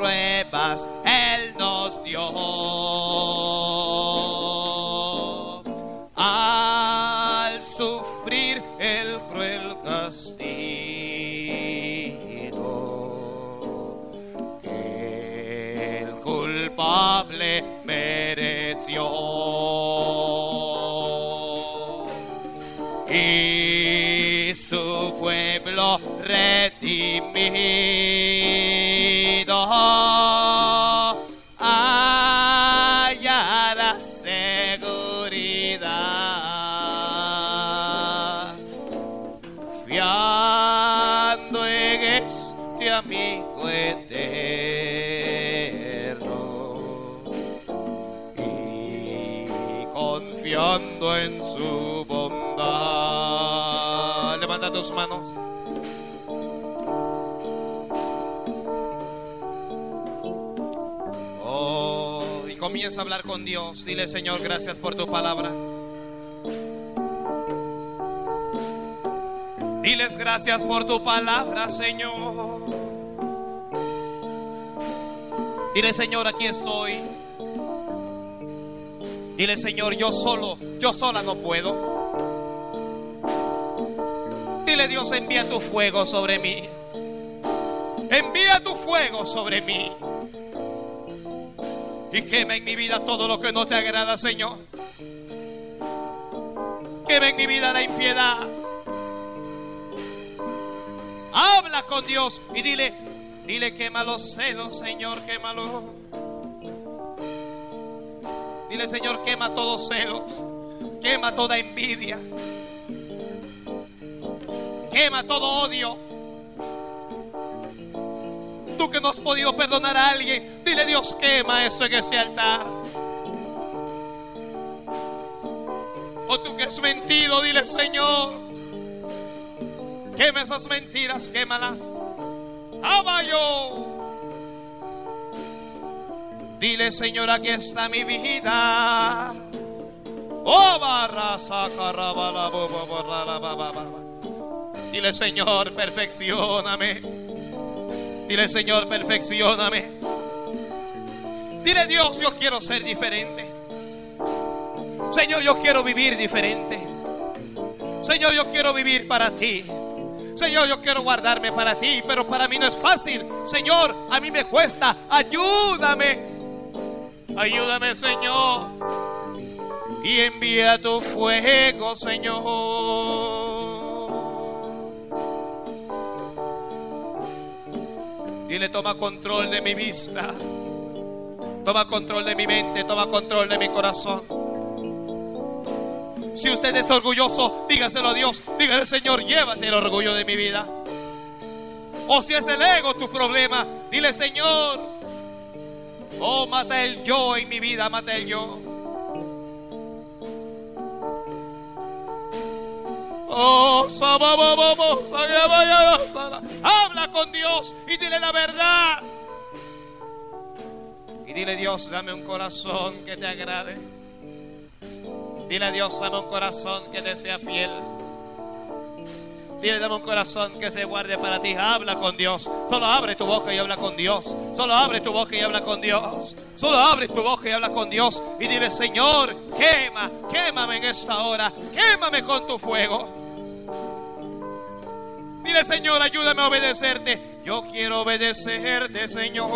manos. Oh, y comienza a hablar con Dios. Dile, Señor, gracias por tu palabra. Diles gracias por tu palabra, Señor. Dile, Señor, aquí estoy. Dile, Señor, yo solo, yo sola no puedo. Dios, envía tu fuego sobre mí. Envía tu fuego sobre mí. Y quema en mi vida todo lo que no te agrada, Señor. Quema en mi vida la impiedad. Habla con Dios y dile, dile, quema los celos, Señor, quémalo. Dile, Señor, quema todo celo, quema toda envidia, quema todo odio. Tú que no has podido perdonar a alguien, dile, Dios, quema esto en este altar. O tú que has mentido, dile, Señor, quema esas mentiras, quémalas. Abayo. Dile, Señor, aquí está mi vida. Oh, barra, saca, Dile, Señor, perfeccioname. Dile, Señor, perfeccioname. Dile, Dios, yo quiero ser diferente. Señor, yo quiero vivir diferente. Señor, yo quiero vivir para ti. Señor, yo quiero guardarme para ti, pero para mí no es fácil. Señor, a mí me cuesta. Ayúdame. Ayúdame, Señor. Y envía tu fuego, Señor. Dile, toma control de mi vista. Toma control de mi mente, toma control de mi corazón. Si usted es orgulloso, dígaselo a Dios. Dígale, Señor, llévate el orgullo de mi vida. O si es el ego tu problema, dile, Señor, oh, mata el yo en mi vida, mata el yo. Oh, habla con Dios y dile la verdad. Y dile, Dios, dame un corazón que te agrade. Dile Dios, dame un corazón que te sea fiel. Dile, dame un corazón que se guarde para ti. Habla con Dios. Solo abre tu boca y habla con Dios. Solo abre tu boca y habla con Dios. Solo abre tu boca y habla con Dios. Y dile, Señor, quema, quémame en esta hora. Quémame con tu fuego. Dile, Señor, ayúdame a obedecerte. Yo quiero obedecerte, Señor.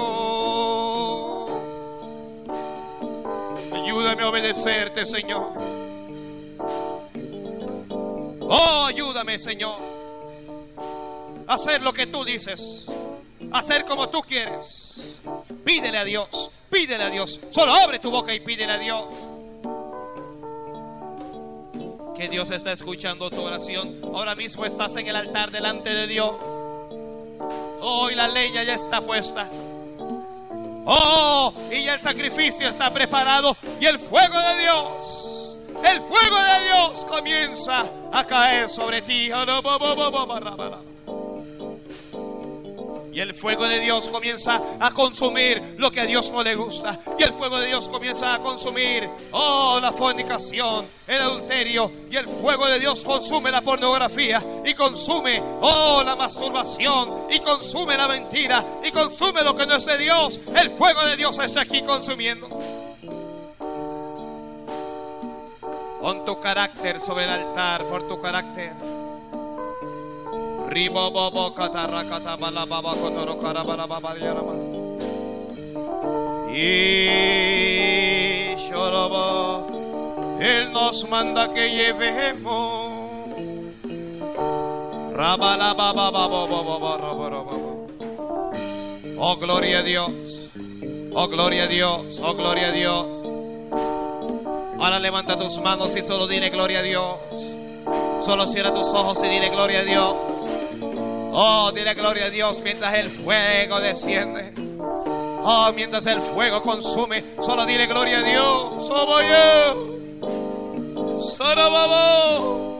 Ayúdame a obedecerte, Señor. Oh, ayúdame, Señor hacer lo que tú dices, hacer como tú quieres. Pídele a Dios, pídele a Dios. Solo abre tu boca y pídele a Dios. Que Dios está escuchando tu oración. Ahora mismo estás en el altar delante de Dios. Hoy la leña ya está puesta. Oh, y ya el sacrificio está preparado. Y el fuego de Dios, el fuego de Dios comienza a caer sobre ti. Y el fuego de Dios comienza a consumir lo que a Dios no le gusta. Y el fuego de Dios comienza a consumir, oh, la fornicación, el adulterio. Y el fuego de Dios consume la pornografía. Y consume, oh, la masturbación. Y consume la mentira. Y consume lo que no es de Dios. El fuego de Dios está aquí consumiendo. Pon tu carácter sobre el altar por tu carácter. Ribo bobo katarakata bala baba kotoro karabala baba yarama. Y shorobo, Él nos manda que llevemos. Oh gloria a Dios. Oh gloria a Dios. Oh gloria a Dios. Ahora levanta tus manos y solo dile gloria a Dios. Solo cierra tus ojos y dile gloria a Dios. Oh, dile gloria a Dios mientras el fuego desciende. Oh, mientras el fuego consume, solo dile gloria a Dios. Oh, voy Sarababo.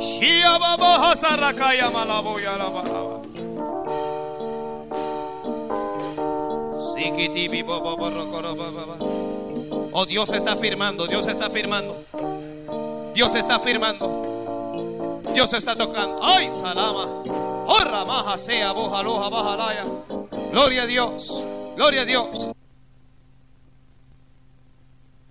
Shiababo Hasarakaya Malaba. Oh, Dios está firmando, Dios está firmando. Dios está firmando. Dios está tocando. ¡Ay, salama! Gloria a Dios, gloria a Dios.